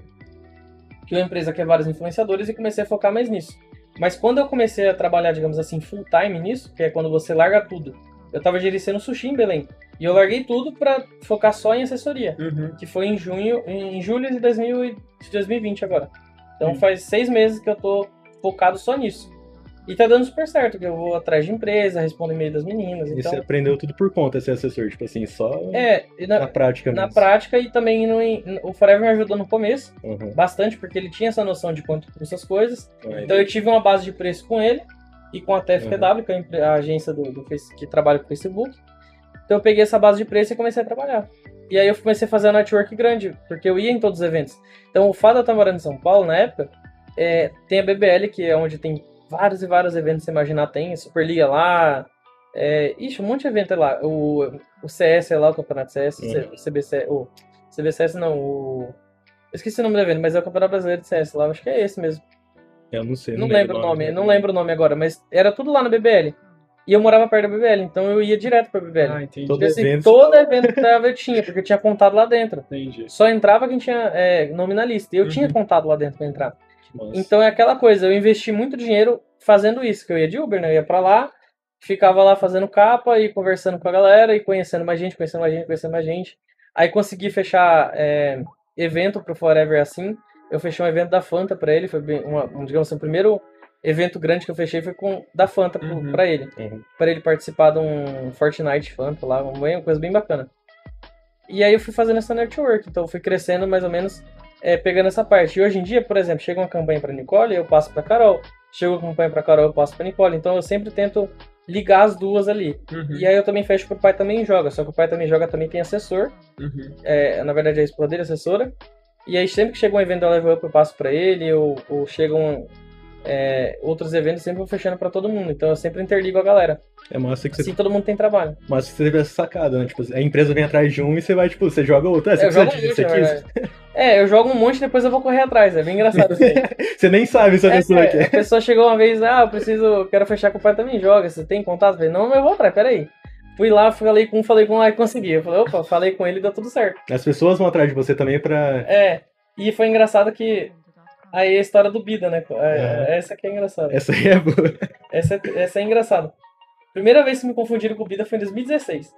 que uma empresa quer vários influenciadores e comecei a focar mais nisso. Mas quando eu comecei a trabalhar, digamos assim, full time nisso, que é quando você larga tudo. Eu tava gerenciando sushi em Belém. E eu larguei tudo pra focar só em assessoria. Uhum. Que foi em junho, em julho de, 2000 e- de 2020 agora. Então Hum. faz seis meses que eu tô focado só nisso. E tá dando super certo, que eu vou atrás de empresa, respondo e-mail das meninas. E Então, você aprendeu tudo por conta, ser assessor, tipo assim, só é, e na na, prática na mesmo. prática e também no, o Forever me ajudou no começo, Uhum. bastante, porque ele tinha essa noção de quanto custa as coisas. Aí, Então eu tive uma base de preço com ele e com a TFTW, que é a a agência do, do que trabalha com o Facebook. Então eu peguei essa base de preço e comecei a trabalhar. E aí eu comecei a fazer uma network grande, porque eu ia em todos os eventos. Então o fato de eu estar morando em São Paulo na época, é, tem a BBL, que é onde tem vários e vários eventos, você imaginar, tem Superliga lá. É, ixi, um monte de evento lá. O, o CS é lá, o Campeonato CS, Uhum. o CBC, o CBCS não, o. Eu esqueci o nome do evento, mas é o Campeonato Brasileiro de CS lá, acho que é esse mesmo. Eu não sei. Não, lembro o nome, não lembro o nome agora, mas era tudo lá na BBL. E eu morava perto da BBL, então eu ia direto pra BBL. Ah, entendi. Todo assim, evento- todo evento que tava eu tinha, porque eu tinha contado lá dentro. Entendi. Só entrava quem tinha é, nome na lista. E eu Uhum. tinha contado lá dentro pra entrar. Nossa. Então é aquela coisa, eu investi muito dinheiro fazendo isso, que eu ia de Uber, né? Eu ia pra lá, ficava lá fazendo capa e conversando com a galera e conhecendo mais gente, conhecendo mais gente, conhecendo mais gente. Aí consegui fechar é, evento pro Forever assim. Eu fechei um evento da Fanta pra ele, foi bem, uma, um, digamos assim, o primeiro evento grande que eu fechei foi com da Fanta Uhum. pra ele. Uhum. Pra ele participar de um Fortnite Fanta lá, uma uma coisa bem bacana. E aí eu fui fazendo essa network, então eu fui crescendo mais ou menos é, pegando essa parte. E hoje em dia, por exemplo, chega uma campanha pra Nicole, eu passo pra Carol. Chega uma campanha pra Carol, eu passo pra Nicole. Então eu sempre tento ligar as duas ali. Uhum. E aí eu também fecho pro pai também joga. Só que o pai também joga também tem assessor. Uhum. É, na verdade, é a esposa dele, assessora. E aí sempre que chega um evento da Level Up, eu passo pra ele. Ou, ou chega um, é, outros eventos, sempre vou fechando pra todo mundo. Então eu sempre interligo a galera. É massa que você, Assim todo mundo tem trabalho. que você teve essa sacada, né? Tipo, a empresa vem atrás de um e você vai, tipo, você joga outro. É, você eu precisa jogo na quis. verdade. É, eu jogo um monte e depois eu vou correr atrás. É bem engraçado aí. Você nem sabe se a É, pessoa é, quer. a pessoa chegou uma vez, ah, eu preciso, quero fechar com o pai também, joga, você tem contato? Eu falei, não, mas eu vou atrás, peraí. Fui lá, falei com um, falei com um, aí consegui. Eu falei, opa, falei com ele, deu tudo certo. As pessoas vão atrás de você também pra. É, e foi engraçado que, aí a história do Bida, né? É, Essa que é engraçada. Essa aí é boa. Essa, é- essa é engraçada. Primeira vez que me confundiram com o Bida foi em 2016.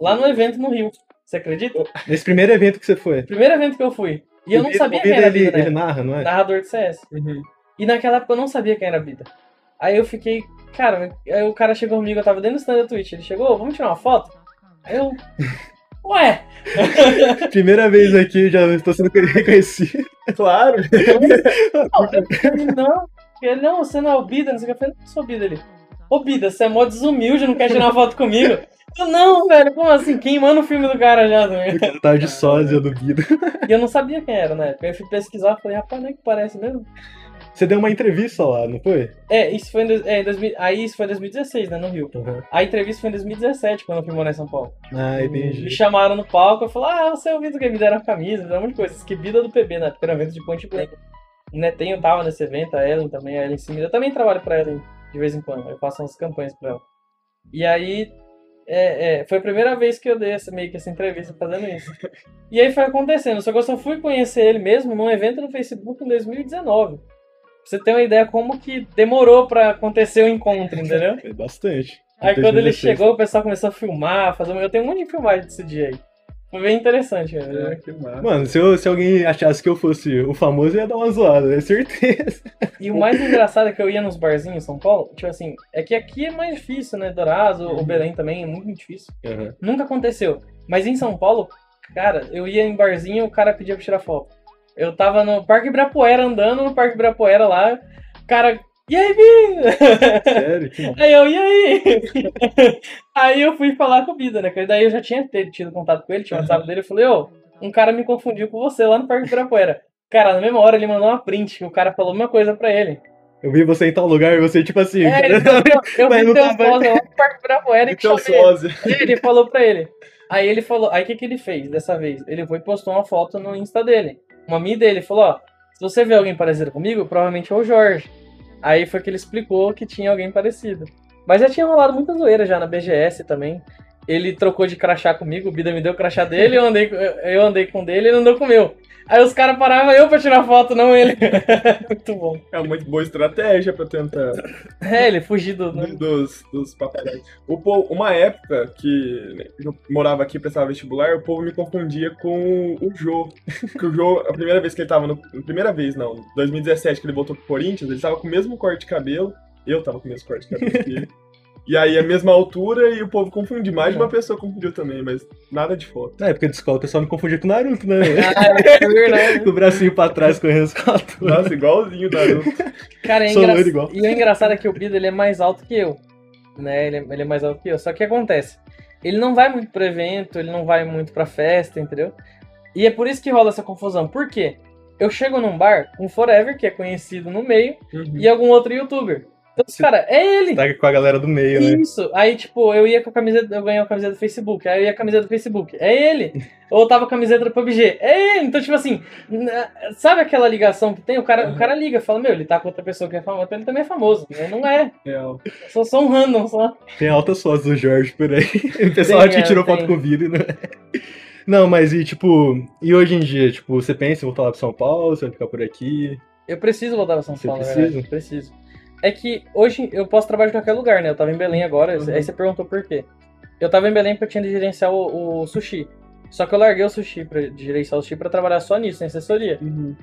Lá no evento no Rio. Você acredita? Nesse primeiro evento que você foi. Primeiro evento que eu fui. E eu não Bida- sabia o quem Bida, era ele, Bida, né? ele narra, não é? Narrador de CS. Uhum. E naquela época eu não sabia quem era Bida. Aí eu fiquei, cara, aí o cara chegou comigo, eu tava dentro do stand da Twitch. Ele chegou, "Ô, vamos tirar uma foto? Aí eu. Ué! Primeira vez aqui, já estou sendo reconhecido. Claro. Ele não, ele, não, você não é o Bida, não sei o que. Eu falei, não sou o Bida ali. Ô Bida, você é mó desumilde, não quer tirar uma foto comigo? Eu, não, velho, como assim? Queimando o filme do cara já cara tava de sósia do Bida. E eu não sabia quem era, né? Eu fui pesquisar e falei, rapaz, não é que parece mesmo? Você deu uma entrevista lá, não foi? É, isso foi em, dois- é, em 2000, aí isso foi em 2016, né, no Rio. A entrevista foi em 2017, quando eu fui morar em São Paulo. Ah, Me entendi. chamaram no palco, eu falei, ah, você é o Vitor que me deram a camisa, me deram um monte de coisa. Que vida do PB, né? Porque era um evento de point blank. O Netinho tava nesse evento, a Ellen também, a Ellen Simira. Eu também trabalho pra Ellen de vez em quando, eu faço umas campanhas pra ela. E aí, é, é, foi a primeira vez que eu dei essa, meio que essa entrevista fazendo isso. E aí foi acontecendo, só que eu só fui conhecer ele mesmo num evento no Facebook em 2019. Pra você ter uma ideia como que demorou pra acontecer o encontro, entendeu? Foi bastante. Aí quando ele 2016. chegou, o pessoal começou a filmar, fazer. um- Eu tenho um monte de filmagem desse dia aí. Foi bem interessante, cara. É, que massa. Mano, se, eu- se alguém achasse que eu fosse o famoso, eu ia dar uma zoada, é certeza. E o mais engraçado é que eu ia nos barzinhos em São Paulo, tipo assim, é que aqui é mais difícil, né? Dourados, ou Belém também é muito difícil. Nunca aconteceu. Mas em São Paulo, cara, eu ia em barzinho e o cara pedia pra tirar foto. Eu tava no Parque Ibirapuera, andando no Parque Ibirapuera lá, o cara. E aí, Bi? Sério? Que Aí eu, e aí? aí eu fui falar com o Bida, né? que Daí eu já tinha tido contato com ele, tinha o WhatsApp dele, eu falei, ô, um cara me confundiu com você lá no Parque Ibirapuera. Cara, na mesma hora ele mandou uma print, que o cara falou a mesma coisa pra ele. Eu vi você em tal lugar e você, tipo assim. É, ele falou, eu vi teu tava- sósia lá no Parque Ibirapuera e chamei ele. sósia. Ele falou pra ele. Aí ele falou, aí o que, que ele fez dessa vez? Ele foi e postou uma foto no Insta dele. Uma amiga dele falou, ó, se você vê alguém parecido comigo, provavelmente é o Jorge. Aí foi que ele explicou que tinha alguém parecido. Mas já tinha rolado muita zoeira já na BGS também. Ele trocou de crachá comigo, o Bida me deu o crachá dele, eu andei, com- eu andei com o dele, ele andou com o meu. Aí os caras paravam eu pra tirar foto, não ele. Muito bom. É uma boa estratégia pra tentar É, ele fugiu do. dos, dos paparazzi. O povo, uma época que eu morava aqui, prestava vestibular, o povo me confundia com o Jô. Que o Jô, a primeira vez que ele tava no. Primeira vez, não. 2017 que ele voltou pro Corinthians, ele tava com o mesmo corte de cabelo. Eu tava com o mesmo corte de cabelo que ele. E aí a mesma altura e o povo confundiu. Mais de uma pessoa confundiu também, mas nada de foto. Na época de escola, o pessoal me confundia com o Naruto, né? Ah, é verdade. com o bracinho pra trás correndo as quatro. Nossa, igualzinho o Naruto. Cara, é Sou engra... igual. E o engraçado é que o Bida ele é mais alto que eu. Né? Ele é, ele é mais alto que eu. Só que o que acontece? Ele não vai muito pro evento, ele não vai muito pra festa, entendeu? E é por isso que rola essa confusão. Por quê? Eu chego num bar com Forever, que é conhecido no meio, Uhum. e algum outro youtuber. Então, os cara, é ele! Tá com a galera do meio, né? Isso. Aí, tipo, eu ia com a camiseta, eu ganhei a camiseta do Facebook, aí eu ia com a camiseta do Facebook, é ele. Ou eu tava com a camiseta do PUBG, é ele. Então, tipo assim, sabe aquela ligação que tem? O cara, o cara liga, fala, meu, ele tá com outra pessoa que é famosa, ele também é famoso. Né? Não é. Real. Só só um random, só. Tem altas fotos do Jorge por aí. O pessoal Tem, que é, tirou tem. foto com o vídeo, né? Não, mas e tipo, e hoje em dia, tipo, você pensa em voltar lá pra São Paulo, você vai ficar por aqui? Eu preciso voltar pra São Você Paulo, precisa? Preciso. É que hoje eu posso trabalhar de qualquer lugar, né? Eu tava em Belém agora, Uhum. aí você perguntou por quê. Eu tava em Belém porque eu tinha de gerenciar o, o sushi. Só que eu larguei o sushi pra de gerenciar o sushi pra trabalhar só nisso, em assessoria. Uhum.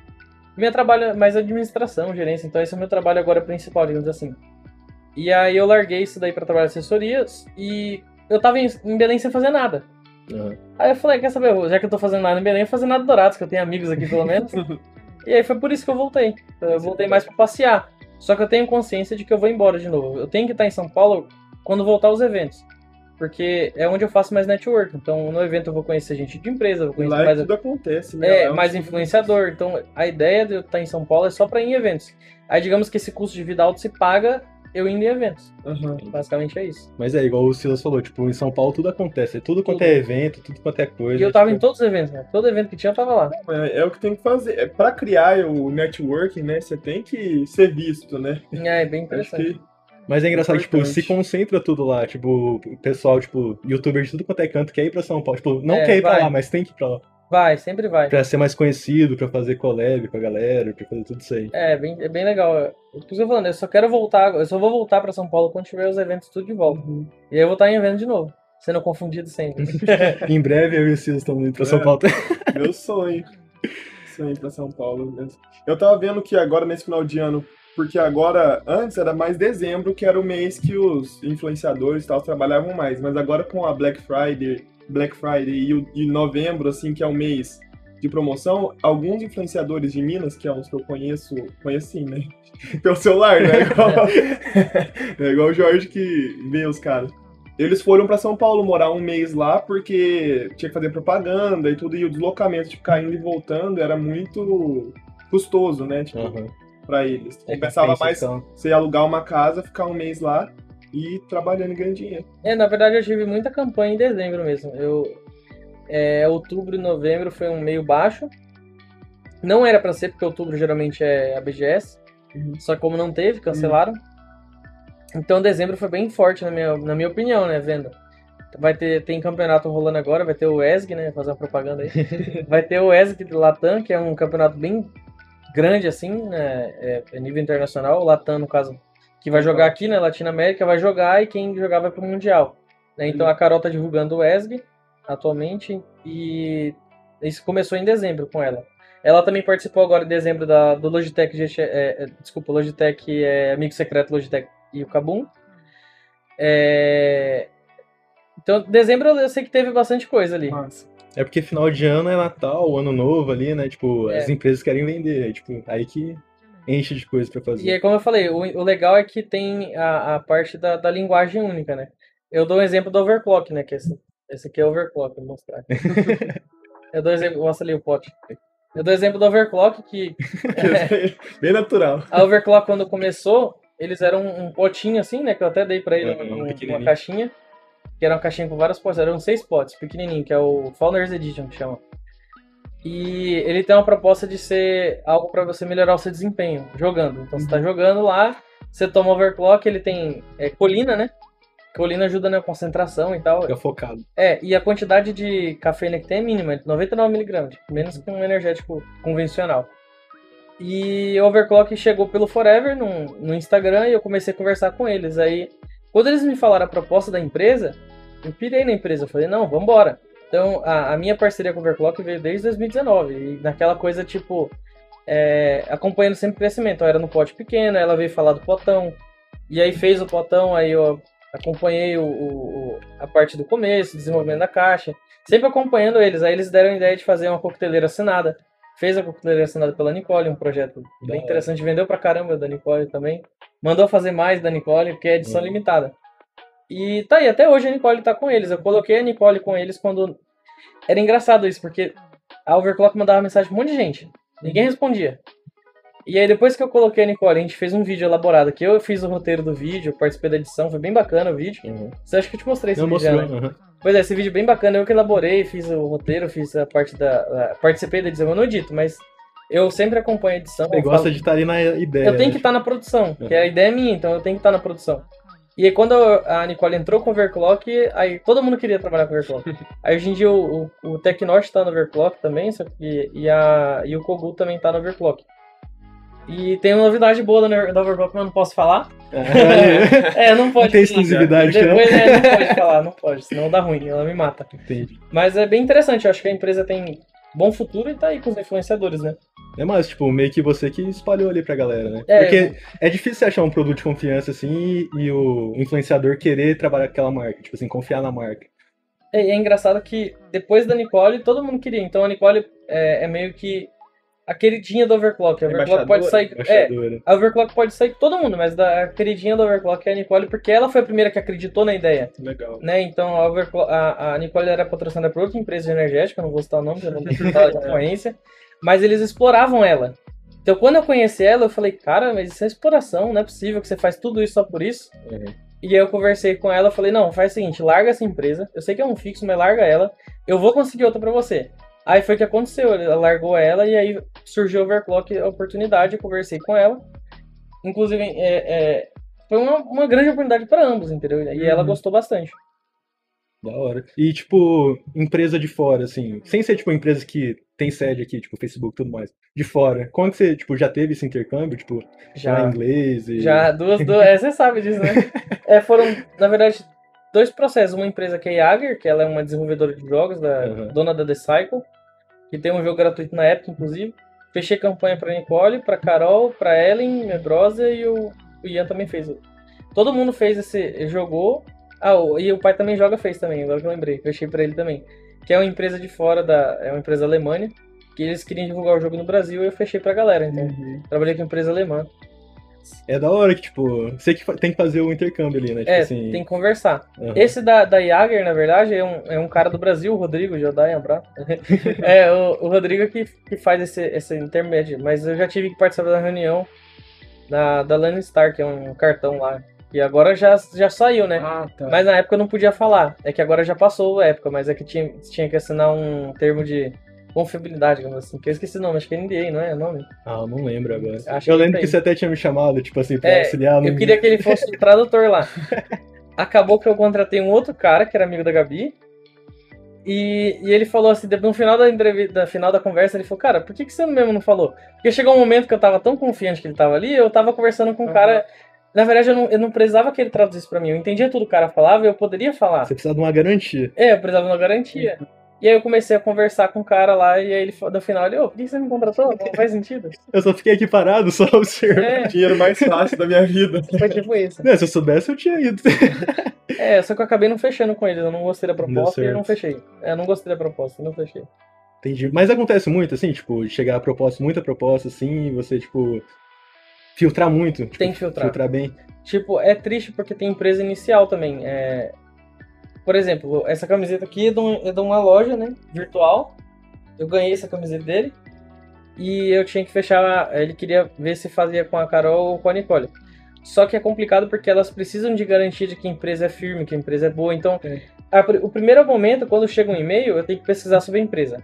Meu trabalho é mais administração, gerência, então esse é o meu trabalho agora principal, digamos assim. E aí eu larguei isso daí pra trabalhar assessorias e eu tava em, em Belém sem fazer nada. Aí eu falei, quer saber, já que eu tô fazendo nada em Belém, eu vou fazer nada em Dourados, que eu tenho amigos aqui pelo menos. e aí foi por isso que eu voltei. Eu voltei mais pra passear. Só que eu tenho consciência de que eu vou embora de novo. Eu tenho que estar em São Paulo quando voltar os eventos. porque é onde eu faço mais network. Então, no evento eu vou conhecer gente de empresa, vou conhecer lá mais, tudo acontece, né? é, um mais influenciador. Então, a ideia de eu estar em São Paulo é só para ir em eventos. Aí, digamos que esse custo de vida alto se paga eu indo em eventos. Aham. Basicamente é isso. Mas é igual o Silas falou, tipo, em São Paulo tudo acontece. Tudo quanto Tudo. é evento, tudo quanto é coisa. E eu tava tipo, em todos os eventos, né? Todo evento que tinha eu tava lá. É, é o que tem que fazer. É, pra criar o networking, né? Você tem que ser visto, né? É, bem Acho interessante. que Mas é engraçado, tipo, Importante. se concentra tudo lá. Tipo, o pessoal, tipo, youtuber de tudo quanto é canto quer ir pra São Paulo. Tipo, não É, quer ir pra vai. lá, mas tem que ir pra lá. Vai, sempre vai. Pra ser mais conhecido, pra fazer collab com a galera, pra fazer tudo isso aí. É, bem, é bem legal. O que eu tô falando, eu só quero voltar, eu só vou voltar pra São Paulo quando tiver os eventos tudo de volta. Uhum. E aí eu vou estar em evento de novo, sendo confundido sempre. Em breve eu e o Silas estamos indo pra São É. Paulo. Meu sonho. Sonho pra São Paulo mesmo. Eu tava vendo que agora, nesse final de ano, porque agora, antes era mais dezembro, que era o mês que os influenciadores e tal trabalhavam mais. Mas agora com a Black Friday, Black Friday e, o- e novembro, assim, que é o mês de promoção, alguns influenciadores de Minas, que é uns que eu conheço, conheço sim, né? Pelo celular, né? Igual, é igual o Jorge que vê os caras. Eles foram pra São Paulo morar um mês lá porque tinha que fazer propaganda e tudo, e o deslocamento de ficar indo e voltando era muito custoso, né? Tipo, Aham. pra eles. É, Compensava Pensa, mais você alugar uma casa, ficar um mês lá e trabalhando e ganhando dinheiro. É, na verdade eu tive muita campanha em dezembro mesmo. Eu, é, outubro e novembro foi um meio baixo. Não era pra ser, porque outubro geralmente é a BGS. Uhum. Só como não teve, cancelaram. Então dezembro foi bem forte na minha, na minha opinião, né, venda. Vai ter, tem campeonato rolando agora, vai ter o ESG, né, fazer uma propaganda aí. vai ter o ESG do Latam, que é um campeonato bem grande assim, né, é, é nível internacional. O Latam, no caso, que vai jogar aqui na Latinoamérica, vai jogar e quem jogar vai pro Mundial. né? Então a Carol tá divulgando o ESG atualmente e isso começou em dezembro com ela. Ela também participou agora em dezembro da, do Logitech, é, é, desculpa, Logitech é amigo secreto Logitech e o Kabum. É, então, dezembro eu sei que teve bastante coisa ali. Massa. É porque final de ano é Natal, Ano Novo ali, né? Tipo, É. as empresas querem vender. Aí, tipo, aí que enche de coisa pra fazer. E é como eu falei, o, o legal é que tem a, a parte da, da linguagem única, né? Eu dou um exemplo do overclock, né? Que esse, esse aqui é overclock, vou mostrar. eu dou exemplo, mostra ali o pote. Eu dou exemplo do overclock, que Bem natural. a overclock quando começou, eles eram um potinho assim, né? Que eu até dei pra ele Uhum, um- uma caixinha. Que era uma caixinha com vários potes, eram seis potes, pequenininho, que é o Founders Edition que chama. E ele tem uma proposta de ser algo para você melhorar o seu desempenho jogando. Então você tá jogando lá, você toma overclock, ele tem é, colina, né? Colina ajuda na concentração e tal. Fica focado. É, e a quantidade de cafeína que tem é mínima, 99mg, menos que um energético convencional. E o Overclock chegou pelo Forever no, no Instagram e eu comecei a conversar com eles. Aí, quando eles me falaram a proposta da empresa, eu pirei na empresa. Eu falei, não, vambora. Então, a, a minha parceria com o Overclock veio desde 2019. E naquela coisa, tipo, é, acompanhando sempre o crescimento. Eu era no pote pequeno, ela veio falar do potão. E aí fez o potão, aí eu acompanhei o, o- a parte do começo, desenvolvimento da caixa, sempre acompanhando eles. Aí eles deram a ideia de fazer uma coqueteleira assinada. Fez a coqueteleira assinada pela Nicole, um projeto bem interessante. Vendeu pra caramba da Nicole também. Mandou fazer mais da Nicole, porque é edição Uhum. limitada. E tá aí, até hoje a Nicole tá com eles. Eu coloquei a Nicole com eles quando. Era engraçado isso, porque a Overclock mandava mensagem pra um monte de gente. Ninguém respondia. E aí, depois que eu coloquei a Nicole, a gente fez um vídeo elaborado, que eu fiz o roteiro do vídeo, participei da edição, foi bem bacana o vídeo. Uhum. Você acha que eu te mostrei esse Não vídeo já, mostrou. né? aham. Pois é, esse vídeo bem bacana, eu que elaborei, fiz o roteiro, fiz a parte da. a- participei da edição, eu não edito, mas eu sempre acompanho a edição. Eu gosta falo- de estar ali na ideia. eu tenho que né? estar na produção, que Uhum. a ideia é minha, então eu tenho que estar na produção. E aí quando a Nicole entrou com o Overclock, aí todo mundo queria trabalhar com Overclock. aí hoje em dia o, o, o Tecnorte tá no Overclock também, só que, e, a, e o Kogu também tá no Overclock. E tem uma novidade boa do Overclock, mas eu não posso falar. É, não pode. Não tem exclusividade, né? Depois é, não pode falar, não pode, senão dá ruim, ela me mata. Entendi. Mas é bem interessante, eu acho que a empresa tem bom futuro e tá aí com os influenciadores, né? É mais, tipo, meio que você que espalhou ali pra galera, né? É, Porque é difícil você achar um produto de confiança assim e, e o influenciador querer trabalhar com aquela marca, tipo assim, confiar na marca. É, é engraçado que depois da Nicole todo mundo queria. Então a Nicole é, é meio que a queridinha do Overclock. A Overclock pode sair. É, a Overclock pode sair todo mundo, mas da a queridinha do Overclock é a Nicole, porque ela foi a primeira que acreditou na ideia. Legal. Né? Então a, Overclock, a, a Nicole era patrocinada por outra empresa energética, eu não vou citar o nome, porque eu não vou falar de concorrência, mas eles exploravam ela. Então quando eu conheci ela, eu falei, cara, mas isso é exploração, não é possível que você faz tudo isso só por isso. Uhum. E aí eu conversei com ela, falei, não, faz o seguinte, larga essa empresa, eu sei que é um fixo, mas larga ela, eu vou conseguir outra pra você. Aí foi o que aconteceu, ela largou ela e aí surgiu o Overclock, a oportunidade, eu conversei com ela. Inclusive, é, é, foi uma, uma grande oportunidade para ambos, entendeu? E ela Uhum. gostou bastante. Da hora. E, tipo, empresa de fora, assim, sem ser, tipo, empresa que tem sede aqui, tipo, Facebook e tudo mais. De fora. Como que você, tipo, já teve esse intercâmbio, tipo, já Já, em inglês e... já duas, duas é, você sabe disso, né? É, foram, na verdade, dois processos. Uma empresa que é a Yager, que ela é uma desenvolvedora de jogos, da, Uhum. dona da The Cycle, que tem um jogo gratuito na Epic, inclusive. Fechei campanha pra Nicole, pra Carol, pra Ellen, minha brother, e o, o Ian também fez. Todo mundo fez esse. jogou. Ah, o- e o pai também joga, fez também, agora que eu lembrei. Fechei pra ele também. Que é uma empresa de fora da. É uma empresa alemã, que eles queriam divulgar o jogo no Brasil e eu fechei pra galera. Então, Uhum. trabalhei com empresa alemã. É da hora que, tipo, você que tem que fazer o intercâmbio ali, né? Tipo É, assim... tem que conversar. aham. Esse da, da Jager, na verdade, é um, é um cara do Brasil, o Rodrigo Jodai, um abraço. é, o, o Rodrigo que, que faz esse, esse intermédio. Mas eu já tive que participar da reunião da, da Landstar, que é um cartão lá. E agora já, já saiu, né? Ah, tá. Mas na época eu não podia falar. É que agora já passou a época, mas é que tinha, tinha que assinar um termo de confiabilidade, digamos assim. Que eu esqueci o nome, acho que é NDA, não é o nome? Ah, não lembro agora. Acho eu que lembro tem. que você até tinha me chamado, tipo assim, pra É, auxiliar no... Eu queria que ele fosse o tradutor lá. Acabou que eu contratei um outro cara, que era amigo da Gabi. E, e ele falou assim, no final da entrevista, no final da conversa, ele falou, cara, por que, que você mesmo não falou? Porque chegou um momento que eu tava tão confiante que ele tava ali, eu tava conversando com um Aham. cara. Na verdade, eu não, eu não precisava que ele traduzisse pra mim. Eu entendia tudo que o cara falava e eu poderia falar. Você precisa de uma garantia. É, eu precisava de uma garantia. E aí eu comecei a conversar com o cara lá, e aí ele, no final ele, ô, por que você me contratou? Não faz sentido. Eu só fiquei aqui parado, só observando. É, Dinheiro mais fácil da minha vida. foi tipo isso. Não, se eu soubesse, eu tinha ido. É, só que eu acabei não fechando com ele. Eu não gostei da proposta e eu não fechei. É, eu não gostei da proposta, não fechei. Entendi. Mas acontece muito, assim, tipo, chegar a proposta, muita proposta, assim, e você, tipo, filtrar muito. Tipo, Tem que filtrar. Filtrar bem. Tipo, é triste porque tem empresa inicial também. É... Por exemplo, essa camiseta aqui é de, um- é de uma loja, né? Virtual. Eu ganhei essa camiseta dele. E eu tinha que fechar. Ele queria ver se fazia com a Carol ou com a Nicole. Só que é complicado porque elas precisam de garantia de que a empresa é firme, que a empresa é boa. Então, É. a o primeiro momento, quando chega um e-mail, eu tenho que pesquisar sobre a empresa.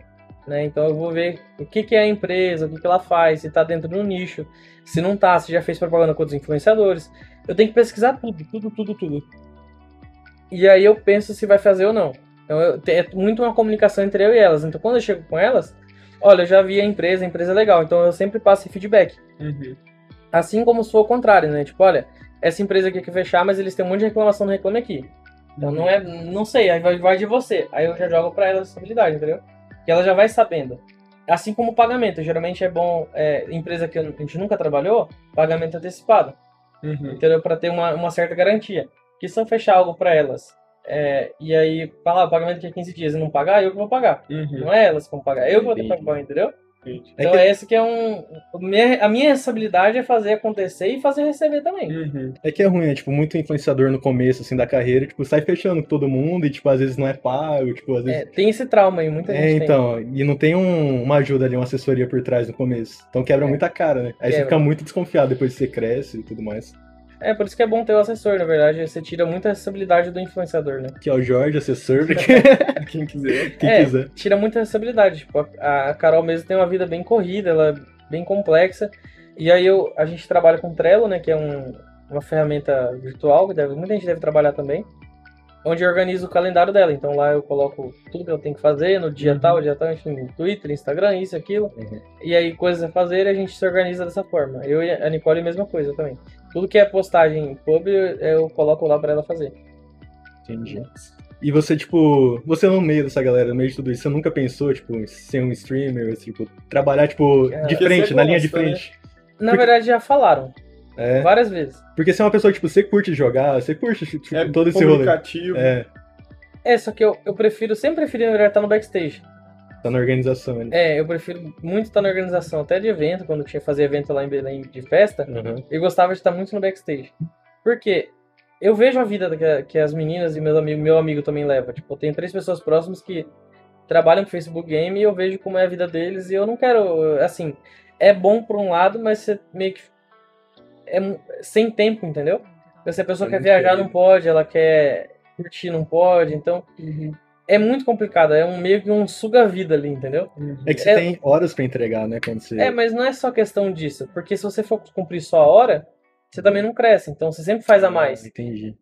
Né? Então eu vou ver o que, que é a empresa, o que, que ela faz, se tá dentro do nicho, se não tá, se já fez propaganda com outros influenciadores. Eu tenho que pesquisar tudo, tudo, tudo, tudo. E aí eu penso se vai fazer ou não. Então eu, é muito uma comunicação entre eu e elas. Então quando eu chego com elas, olha, eu já vi a empresa, a empresa é legal. Então eu sempre passo feedback. Uhum. Assim como se for o contrário, né? Tipo, olha, essa empresa aqui quer fechar, mas eles têm um monte de reclamação no Reclame Aqui. Então não é, não sei, aí vai, vai de você. Aí eu já jogo pra ela essa habilidade, entendeu? Que ela já vai sabendo. Assim como o pagamento, geralmente é bom, é, empresa que a gente nunca trabalhou, pagamento antecipado, Uhum. entendeu? Pra ter uma, uma certa garantia. Que se eu fechar algo pra elas, é, e aí falar, o pagamento aqui é 15 dias e não pagar, eu que vou pagar. Uhum. Não é elas que vão pagar, eu que vou ter que pagar, entendeu? Entendi. É Então que- é esse que é um. minha- A minha responsabilidade é fazer acontecer e fazer receber também. Uhum. É que é ruim, né? Tipo, muito influenciador no começo, assim, da carreira, tipo, sai fechando com todo mundo e, tipo, às vezes não é pago, tipo, às vezes... É, tem esse trauma aí, muita É, gente tem. então, e não tem um- uma ajuda ali, uma assessoria por trás no começo. Então quebra É. muita cara, né? Aí você Quebra. fica muito desconfiado depois que você cresce e tudo mais. É, por isso que é bom ter o assessor, na verdade. Você tira muita responsabilidade do influenciador, né? Que é o Jorge, assessor, Quem quiser. quem É. quiser. Tira muita responsabilidade. Tipo, a, a Carol mesmo tem uma vida bem corrida, ela é bem complexa. E aí eu, a gente trabalha com Trello, né? Que é um- uma ferramenta virtual, que deve- muita gente deve trabalhar também. Onde eu organizo o calendário dela. Então lá eu coloco tudo que eu tenho que fazer no dia Uhum. tal, dia tal, enfim, Twitter, Instagram, isso, aquilo. Uhum. E aí, coisas a fazer, a gente se organiza dessa forma. Eu e a Nicole, a mesma coisa também. Tudo que é postagem em pub, eu coloco lá pra ela fazer. Entendi. E você, tipo, você no meio dessa galera, no meio de tudo isso, você nunca pensou, tipo, em ser um streamer, tipo, trabalhar, tipo, É, de frente, você na linha de né? frente? Na Porque- verdade, já falaram. É. Várias vezes. Porque você é uma pessoa, tipo, você curte jogar, você curte, tipo, É todo esse rolê. É. É, só que eu, eu prefiro, sempre preferi, na verdade, estar no backstage. Tá na organização ali. É, eu prefiro muito estar na organização, até de evento, quando tinha fazer evento lá em Belém de festa, Uhum. eu gostava de estar muito no backstage. Por quê? Eu vejo a vida que, que as meninas e meus amigos, meu amigo também leva. Tipo, eu tenho três pessoas próximas que trabalham com Facebook Game e eu vejo como é a vida deles e eu não quero, assim, é bom por um lado, mas você meio que é sem tempo, entendeu? Porque se a pessoa É quer viajar, não pode, ela quer curtir, não pode, então é muito complicado, é um meio que um suga-vida ali, entendeu? É que você É- tem horas pra entregar, né? Quando você. É, mas não é só questão disso, porque se você for cumprir só a hora, você também não cresce, então você sempre faz a mais. Ah, Entendi.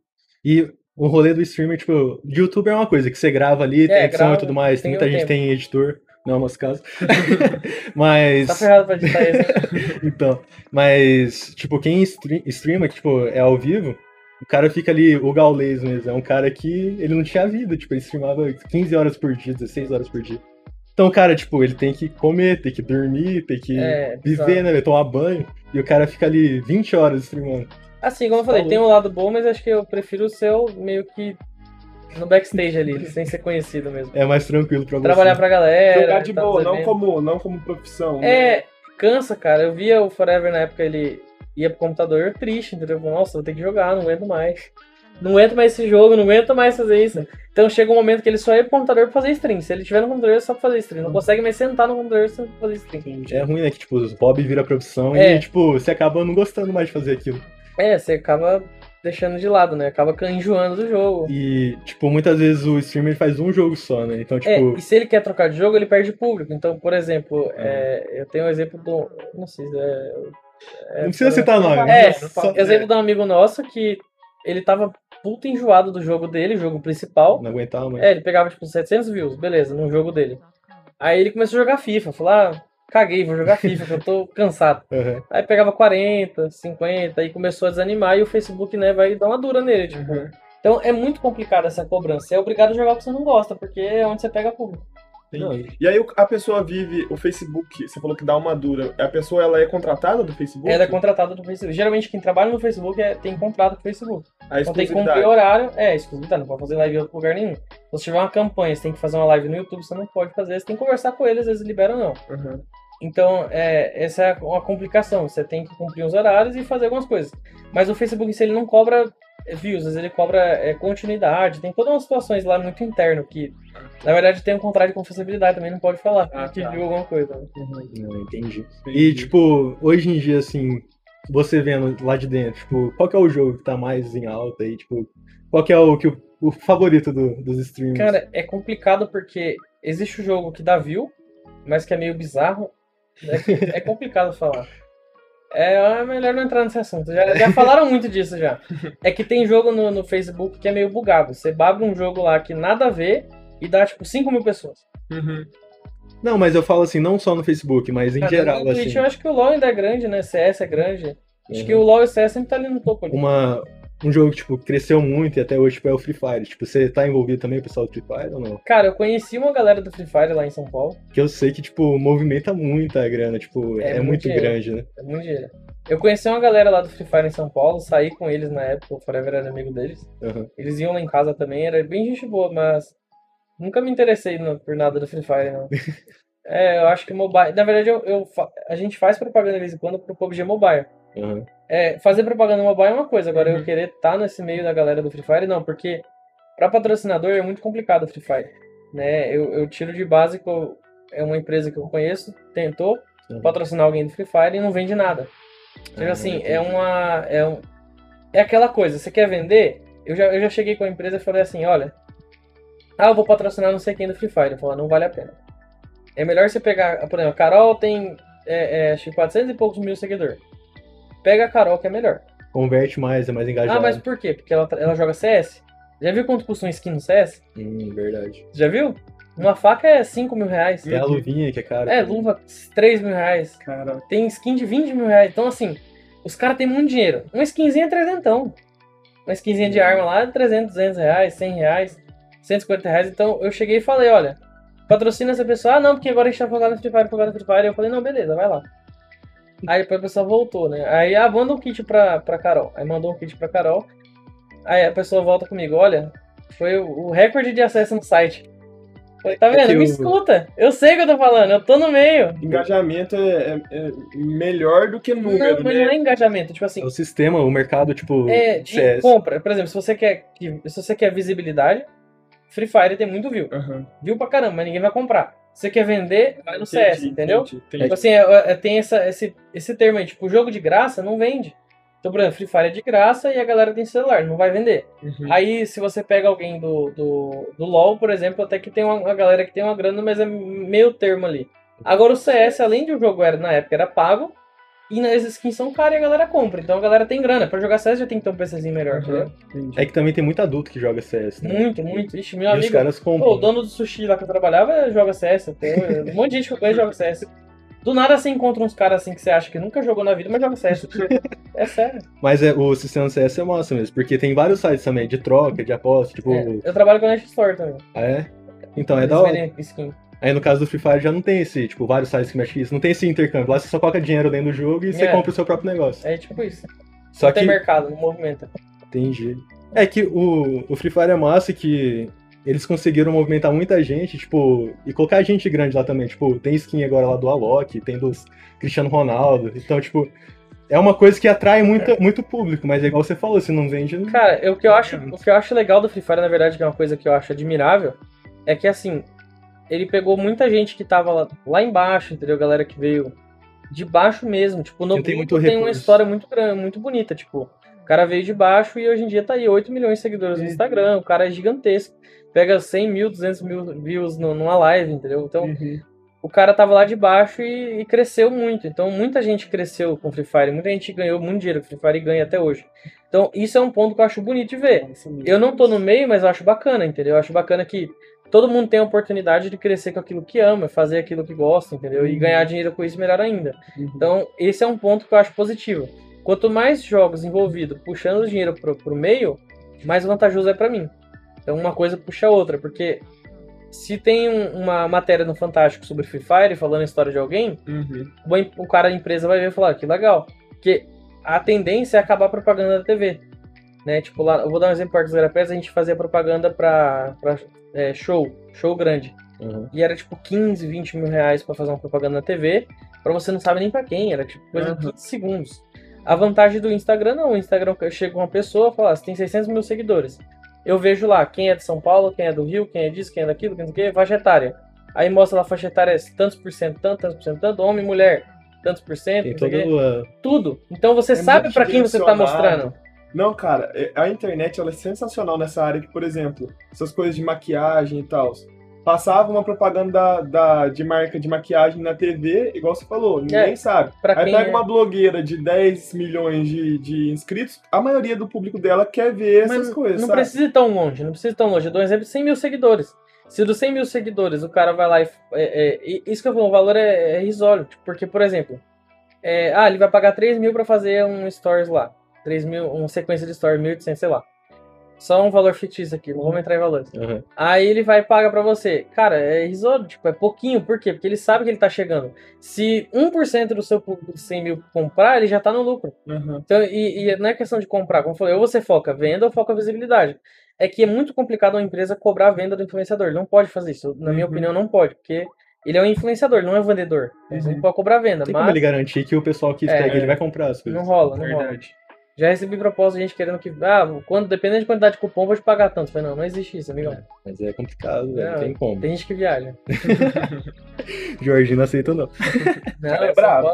E o rolê do streamer, tipo, de YouTube é uma coisa que você grava ali, tem É, edição grava, e tudo mais. Tem tem muita gente que tempo. tem editor, não é o nosso caso. mas. Tá ferrado pra editar isso. né? Então, mas, tipo, quem stre- streama, que, tipo, é ao vivo, o cara fica ali, o gaulês mesmo, é um cara que ele não tinha vida, tipo, ele streamava 15 horas por dia, 16 horas por dia. Então, o cara, tipo, ele tem que comer, tem que dormir, tem que É, viver, né, tomar banho, e o cara fica ali 20 horas streamando. Assim, como eu falei, Falou. tem um lado bom, mas acho que eu prefiro o seu meio que no backstage ali, sem ser conhecido mesmo. É mais tranquilo pra você. Trabalhar pra galera. Jogar de tá boa, não como, não como profissão. né? É, cansa, cara. Eu via o Forever na época, ele ia pro computador triste, entendeu? Nossa, vou ter que jogar, não aguento mais. Não aguento mais esse jogo, não aguento mais fazer isso. Então chega um momento que ele só ia pro computador pra fazer stream. Se ele tiver no computador, é só pra fazer stream. Não consegue mais sentar no computador só pra fazer stream. É ruim, né, que, tipo, os hobby vira profissão É. e, tipo, você acaba não gostando mais de fazer aquilo. É, você acaba deixando de lado, né? Acaba enjoando do jogo. E, tipo, muitas vezes o streamer faz um jogo só, né, então, É, tipo... e se ele quer trocar de jogo, ele perde público. Então, por exemplo, é, eu tenho um exemplo do. Não sei se é. É, não precisa citar nome. É, mas só- exemplo de um amigo nosso que ele tava puto enjoado do jogo dele, o jogo principal. Não aguentava mais. É, ele pegava tipo 700 views, beleza, no jogo dele. Aí ele começou a jogar FIFA, falou: ah, caguei, vou jogar FIFA, que eu tô cansado. Aham. Aí pegava 40, 50, aí começou a desanimar e o Facebook, né, vai dar uma dura nele, tipo. Uhum. Então é muito complicado essa cobrança. Você é obrigado a jogar o que você não gosta, porque é onde você pega público. E- aí a pessoa vive o Facebook, você falou que dá uma dura. A pessoa ela é contratada do Facebook? Ela é contratada do Facebook. Geralmente quem trabalha no Facebook é, tem contrato com o Facebook. A Então tem que cumprir horário. É, exclusividade, não pode fazer live em outro lugar nenhum. Se tiver uma campanha, você tem que fazer uma live no YouTube, você não pode fazer, você tem que conversar com eles, eles liberam ou não. Uhum. Então, é, essa é uma complicação. Você tem que cumprir os horários e fazer algumas coisas. Mas o Facebook, se ele não cobra views, às vezes ele cobra é, continuidade. Tem todas umas situações lá muito interno que, na verdade, tem um contrato de confidencialidade também, não pode falar Ah, que tá. viu alguma coisa. Não, entendi. E, tipo, hoje em dia, assim, você vendo lá de dentro, tipo, qual que é o jogo que tá mais em alta aí? Tipo, qual que é o, que, o, favorito do- dos streamers? Cara, é complicado porque existe o jogo que dá view, mas que é meio bizarro. É, é complicado falar. É melhor não entrar nesse assunto. Já, já falaram muito disso já. É que tem jogo no, no Facebook que é meio bugado. Você abre um jogo lá que nada a ver e dá tipo 5 mil pessoas. Uhum. Não, mas eu falo assim, não só no Facebook, mas em Cara, geral, no Twitch assim. eu acho que o LoL ainda é grande, né? CS é grande. Acho Uhum. que o LoL e o CS sempre tá ali no topo ali. Uma, um jogo que, tipo, cresceu muito e até hoje, tipo, é o Free Fire. Tipo, você tá envolvido também, pessoal do Free Fire ou não? Cara, eu conheci uma galera do Free Fire lá em São Paulo. Que eu sei que, tipo, movimenta muita grana, tipo, É é, muito muito dinheiro. grande, né? É muito dinheiro. Eu conheci uma galera lá do Free Fire em São Paulo, saí com eles na época, o Forever era amigo deles. Aham. Eles iam lá em casa também, era bem gente boa, mas nunca me interessei no- por nada do Free Fire, não. é, eu acho que mobile. Na verdade, eu, eu a gente faz propaganda de vez em quando pro PUBG Mobile. Aham. É, fazer propaganda mobile é uma coisa, agora Uhum. eu querer estar nesse meio da galera do Free Fire, não, porque pra patrocinador é muito complicado o Free Fire. Né? Eu, eu tiro de base que eu- é uma empresa que eu conheço, tentou Uhum. patrocinar alguém do Free Fire e não vende nada. Então, Ah, assim, é uma. É, um, é aquela coisa, você quer vender? Eu já, eu já cheguei com a empresa e falei assim, olha, ah, eu vou patrocinar não sei quem do Free Fire. Eu falei, não vale a pena. É melhor você pegar, por exemplo, a Carol tem é, é, acho que 400 e poucos mil seguidores. Pega a Carol, que é melhor. Converte mais, é mais engajado. Ah, mas por quê? Porque ela, ela joga CS? Já viu quanto custa um skin no CS? Hum, verdade. Já viu? Uma faca é 5 mil reais. Tem a luvinha que é cara. É, luva 3 mil reais. Cara, Tem skin de 20 mil reais. Então, assim, os caras têm muito dinheiro. Uma skinzinha é trezentão. Uma skinzinha de arma lá é 300, 200 reais, 100 reais, 150 reais. Então, eu cheguei e falei, olha, patrocina essa pessoa. Ah, não, porque agora a gente tá focado no Free Fire, focado no Free Fire. Eu falei, não, beleza, vai lá. Aí depois a pessoa voltou, né? Aí, ah, manda um kit pra, pra Carol. Aí mandou um kit pra Carol. Aí a pessoa volta comigo, olha, foi o, o recorde de acesso no site. Falei, tá É vendo? que Me o- escuta. Eu sei o que eu tô falando, eu tô no meio. Engajamento é, é- é melhor do que Não, número, mas né? não é engajamento. Tipo assim, É o sistema, o mercado, tipo, é de CS. compra. Por exemplo, se você quer, que- se você quer visibilidade, Free Fire tem muito view. Aham. Viu pra caramba, mas ninguém vai comprar. Você quer vender, vai no Entendi, CS, entendeu? entendi, entendi. Tipo assim, é- é- tem essa, esse, esse termo aí, tipo, jogo de graça não vende. Então, por exemplo, Free Fire é de graça e a galera tem celular, não vai vender. Uhum. Aí, se você pega alguém do, do, do LoL, por exemplo, até que tem uma, uma galera que tem uma grana, mas é meio termo ali. Agora, o CS, além de o jogo era, na época era pago, e as skins são caras e a galera compra. Então, a galera tem grana. Pra jogar CS já tem que ter um PCzinho melhor, entendi. É que também tem muito adulto que joga CS, né? Muito, muito. Ixi, meu e os amigo... caras Pô, o compram. dono do sushi lá que eu trabalhava joga CS. Tem um monte de gente que eu conheço joga CS. Do nada você encontra uns caras assim que você acha que nunca jogou na vida, mas joga CS. É sério. Mas é, o sistema CS é massa mesmo, porque tem vários sites também, de troca, de aposta, tipo... É, eu trabalho com a Net Store também. Ah, é? Então, é da hora. Skin. Aí no caso do Free Fire já não tem esse, tipo, vários sites que mexem isso, não tem esse intercâmbio. Lá você só coloca dinheiro dentro do jogo e você É. compra o seu próprio negócio. É tipo isso. Só não tem que. mercado, não movimenta. Entendi. É que o, o Free Fire é massa que eles conseguiram movimentar muita gente, tipo, e colocar gente grande lá também. Tipo, tem skin agora lá do Alok, tem dos Cristiano Ronaldo. Então, tipo, é uma coisa que atrai muita, muito público, mas é igual você falou, se não vende. Cara, eu- o, que eu acho, o que eu acho legal do Free Fire, na verdade, que é uma coisa que eu acho admirável, é que assim, ele pegou muita gente que tava lá, lá embaixo, entendeu? Galera que veio de baixo mesmo. Tipo, no Não tem muito tem uma história muito grande, muito bonita. Tipo, o cara veio de baixo e hoje em dia tá aí 8 milhões de seguidores no Uhum. Instagram. O cara é gigantesco. Pega 100 mil, 200 mil views no- numa live, entendeu? Então, Uhum. o cara tava lá de baixo e, e cresceu muito. Então, muita gente cresceu com Free Fire, muita gente ganhou muito dinheiro com Free Fire e ganha até hoje. Então, isso é um ponto que eu acho bonito de ver. Eu não tô no meio, mas eu acho bacana, entendeu? Eu acho bacana que todo mundo tem a oportunidade de crescer com aquilo que ama, fazer aquilo que gosta, entendeu? E Uhum. ganhar dinheiro com isso melhor ainda. Uhum. Então, esse é um ponto que eu acho positivo. Quanto mais jogos envolvidos puxando o dinheiro pro, pro meio, mais vantajoso é pra mim. Então, uma coisa puxa a outra, porque se tem um- uma matéria no Fantástico sobre Free Fire falando a história de alguém, Uhum. o cara da empresa vai ver e falar, "Ah, que legal. Porque a tendência é acabar a propaganda da TV. Né? Tipo, lá, eu vou dar um exemplo para dos Garapés, a gente fazia propaganda pra, pra é, show, show grande. Uhum. E era tipo 15, 20 mil reais pra fazer uma propaganda na TV, pra você não sabe nem pra quem, era tipo coisa de Uhum. 15 segundos. A vantagem do Instagram não, o Instagram chega uma pessoa e fala, ah, você tem 600 mil seguidores. Eu vejo lá quem é de São Paulo, quem é do Rio, quem é disso, quem é daquilo, quem é daquilo, faixa etária. Aí mostra lá a faixa etária tantos por cento, tanto, tantos por cento, tanto, homem, mulher, tantos por cento, todo. uh, tudo. Então você É sabe pra quem você tá mostrando. Não, cara, é- a internet ela é sensacional nessa área que, por exemplo, essas coisas de maquiagem e tal. Passava uma propaganda da, da- de marca de maquiagem na TV, igual você falou, ninguém É, sabe. Pra Aí pega é- uma blogueira de 10 milhões de, de inscritos, a maioria do público dela quer ver essas Mas coisas, não sabe? precisa ir tão longe, não precisa ir tão longe. Eu dou um exemplo de 100 mil seguidores. Se dos 100 mil seguidores o cara vai lá e. é, é, isso que eu falo, o valor é, é irrisório. tipo, Porque, por exemplo, é, ah, ele vai pagar 3 mil pra fazer um stories lá. 3 mil, uma sequência de stories, 1.800, sei lá. Só um valor fictício aqui, não vamos entrar em valores. uhum. Aí ele vai e paga pra você. Cara, é irrisório, tipo, é pouquinho. Por quê? Porque ele sabe que ele tá chegando. Se 1% do seu público de 100 mil comprar, ele já tá no lucro. Uhum. Então, e, e não é questão de comprar, como eu falei, ou você foca venda ou foca visibilidade. É que é muito complicado uma empresa cobrar a venda do influenciador. Ele não pode fazer isso. Na minha Uhum. opinião, não pode, porque ele é um influenciador, ele não é um vendedor. Você Uhum. pode cobrar venda, Tem como mas ele garantir que o pessoal que É, segue ele vai comprar as coisas. não rola, não rola. Já recebi proposta de gente querendo que, ah, quando, dependendo de quantidade de cupom, vou te pagar tanto. Eu Falei, não, não existe isso, amigão. É, mas é complicado, velho. Não, Não tem como. Tem gente que viaja. Jorginho não aceita, não. Não, é bravo.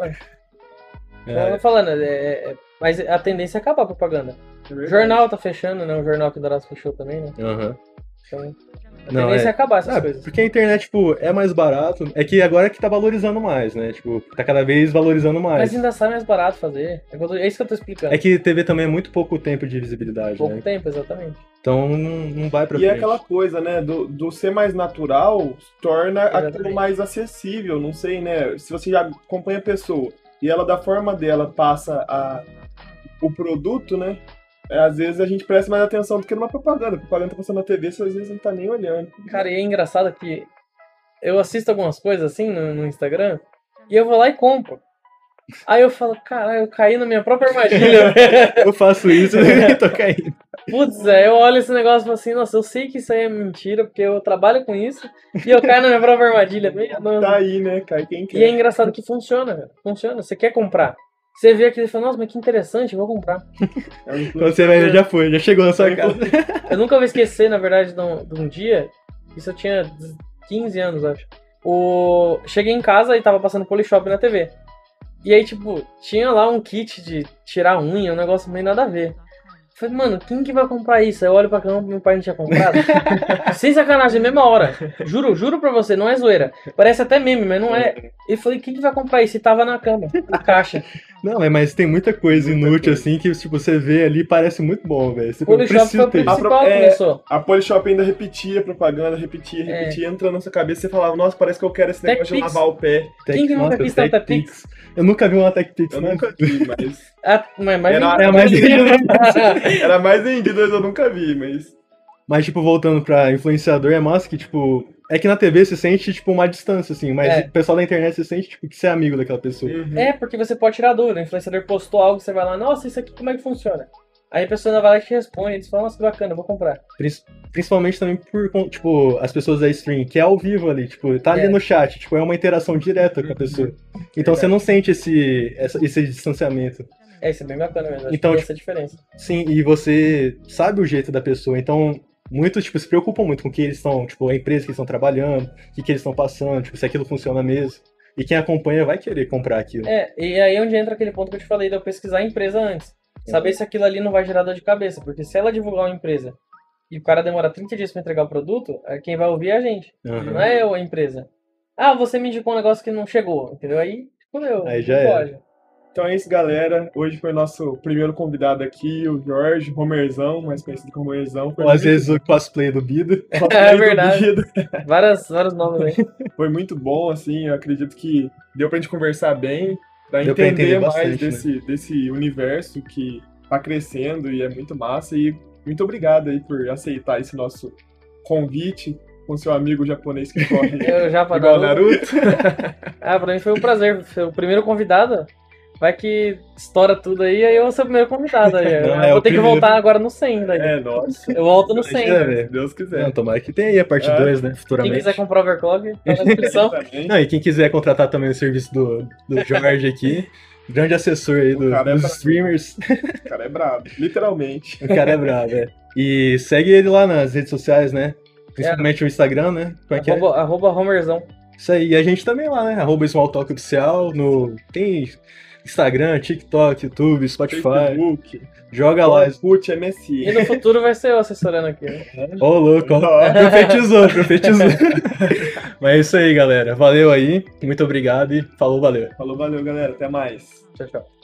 É, tô falando, é- é- é- mas a tendência é acabar a propaganda. O jornal tá fechando, né? O jornal que o Dourado fechou também, né? aham. Então, a Não, tendência é, é- acabar essas Ah, coisas. porque a internet, tipo, é mais barato. É que agora é que tá valorizando mais, né? Tipo, tá cada vez valorizando mais. Mas ainda sai mais barato fazer. É, é isso que eu tô explicando. É que TV também é muito pouco tempo de visibilidade, Pouco né? tempo, exatamente. Então não, não vai pra E é frente. aquela coisa, né, do, do ser mais natural torna Exatamente. aquilo mais acessível, não sei, né? Se você já acompanha a pessoa e ela, da forma dela, passa a, o produto, né? É, às vezes a gente presta mais atenção do que numa propaganda. A propaganda tá passando na TV, você às vezes não tá nem olhando. Cara, e é engraçado que eu assisto algumas coisas assim no, no Instagram e eu vou lá e compro. Aí eu falo, caralho, eu caí na minha própria armadilha. Eu faço isso e tô caindo. Putz, é, eu olho esse negócio e falo assim, nossa, eu sei que isso aí é mentira, porque eu trabalho com isso e eu caio na minha própria armadilha. Meu. Tá aí, né? Cai quem quer. E é engraçado que funciona, velho. Funciona. Você quer comprar. Você vê aquilo e fala, nossa, mas que interessante, vou comprar. É Quando você vai ver, já foi, já chegou na sua casa. Eu nunca vou esquecer, na verdade, de um, de um dia, isso eu tinha 15 anos, acho. O... Cheguei em casa e tava passando Polishop na TV. E aí, tipo, tinha lá um kit de tirar unha, um negócio meio nada a ver. Falei, mano, quem que vai comprar isso? Aí eu olho pra cama, meu pai não tinha comprado. Sem sacanagem, mesma hora. Juro, juro pra você, não é zoeira. Parece até meme, mas não é. E falei, quem que vai comprar isso? E tava na cama, a caixa. Não, é, mas tem muita coisa inútil assim que tipo, você vê ali e parece muito bom, velho. Você Polishop foi o principal É, que começou. A Polishop ainda repetia a propaganda, repetia, É. repetia, entrando na sua cabeça e você falava, nossa, parece que eu quero esse Tech negócio de lavar o pé. Tech- Quem que nunca nossa, quis tanta Tech Pix. Eu nunca vi uma Tech Pix, Eu né? nunca vi, mas. Ah, mas, mas Era- É mais Era mais vendido, mas eu nunca vi, mas. Mas, tipo, voltando pra influenciador, é massa que, tipo. É que na TV você sente, tipo, uma distância, assim, mas É. o pessoal da internet você sente, tipo, que você é amigo daquela pessoa. Uhum. É, porque você pode tirar dúvida. O influenciador postou algo, você vai lá, nossa, isso aqui como é que funciona? Aí a pessoa vai lá e te responde, eles falam, nossa, que bacana, eu vou comprar. Prin- Principalmente também por, tipo, as pessoas da stream, que é ao vivo ali, tipo, tá ali É. no chat, tipo, é uma interação direta com a pessoa. Então você não sente esse, esse distanciamento. É, isso é bem bacana mesmo. Acho Então, que tem essa diferença. Sim, e você sabe o jeito da pessoa, então muitos, tipo, se preocupam muito com o que eles estão, tipo, a empresa que eles estão trabalhando, o que, que eles estão passando, tipo, se aquilo funciona mesmo. E quem acompanha vai querer comprar aquilo. É, e aí é onde entra aquele ponto que eu te falei de eu pesquisar a empresa antes. Saber se aquilo ali não vai gerar dor de cabeça. Porque se ela divulgar uma empresa e o cara demora 30 dias pra entregar o produto, é quem vai ouvir é a gente. Aham. Não é eu a empresa. Ah, você me indicou um negócio que não chegou, entendeu? Aí, fudeu. Aí já pode. Então é isso, galera. Hoje foi o nosso primeiro convidado aqui, o Jorge Romerzão, mais conhecido como Romerzão. Foi Ou às muito- vezes o cosplay do Bido. É verdade. Duvido. Várias, vários nomes aí. Foi muito bom, assim, eu acredito que deu pra gente conversar bem, pra Deu pra entender, entender mais bastante, né? desse, desse universo que tá crescendo e é muito massa. E muito obrigado aí por aceitar esse nosso convite com seu amigo japonês que corre Eu igual Naruto. Naruto. Ah, pra mim foi um prazer. Foi o primeiro convidado. Vai que estoura tudo aí, aí eu vou ser o primeiro convidado. Aí. Não, eu é vou ter que primeiro. voltar agora no 100 daí. É, nossa. Eu volto no 100. Imagina, velho. Se Deus quiser. Não, tomara que tenha aí a parte É. 2, né? Quem Futuramente. quiser comprar o overclock, tá na descrição. Não, e quem quiser contratar também o serviço do, do Jorge aqui, grande assessor aí do- é dos brabo. streamers. O cara é brabo, literalmente. O cara é bravo, é. E segue ele lá nas redes sociais, né? Principalmente o Instagram, né? Como é que é? arroba, arroba Homerzão. Isso aí. E a gente também lá, né? Arroba Smalltalk Oficial. No... Tem Instagram, TikTok, YouTube, Spotify. Facebook, Joga lá. Orkut, E MSN. no futuro vai ser eu assessorando aqui. né? Ô, louco. ó. Profetizou, profetizou. Mas é isso aí, galera. Valeu aí. Muito obrigado e falou, valeu. Falou, valeu, galera. Até mais. Tchau, tchau.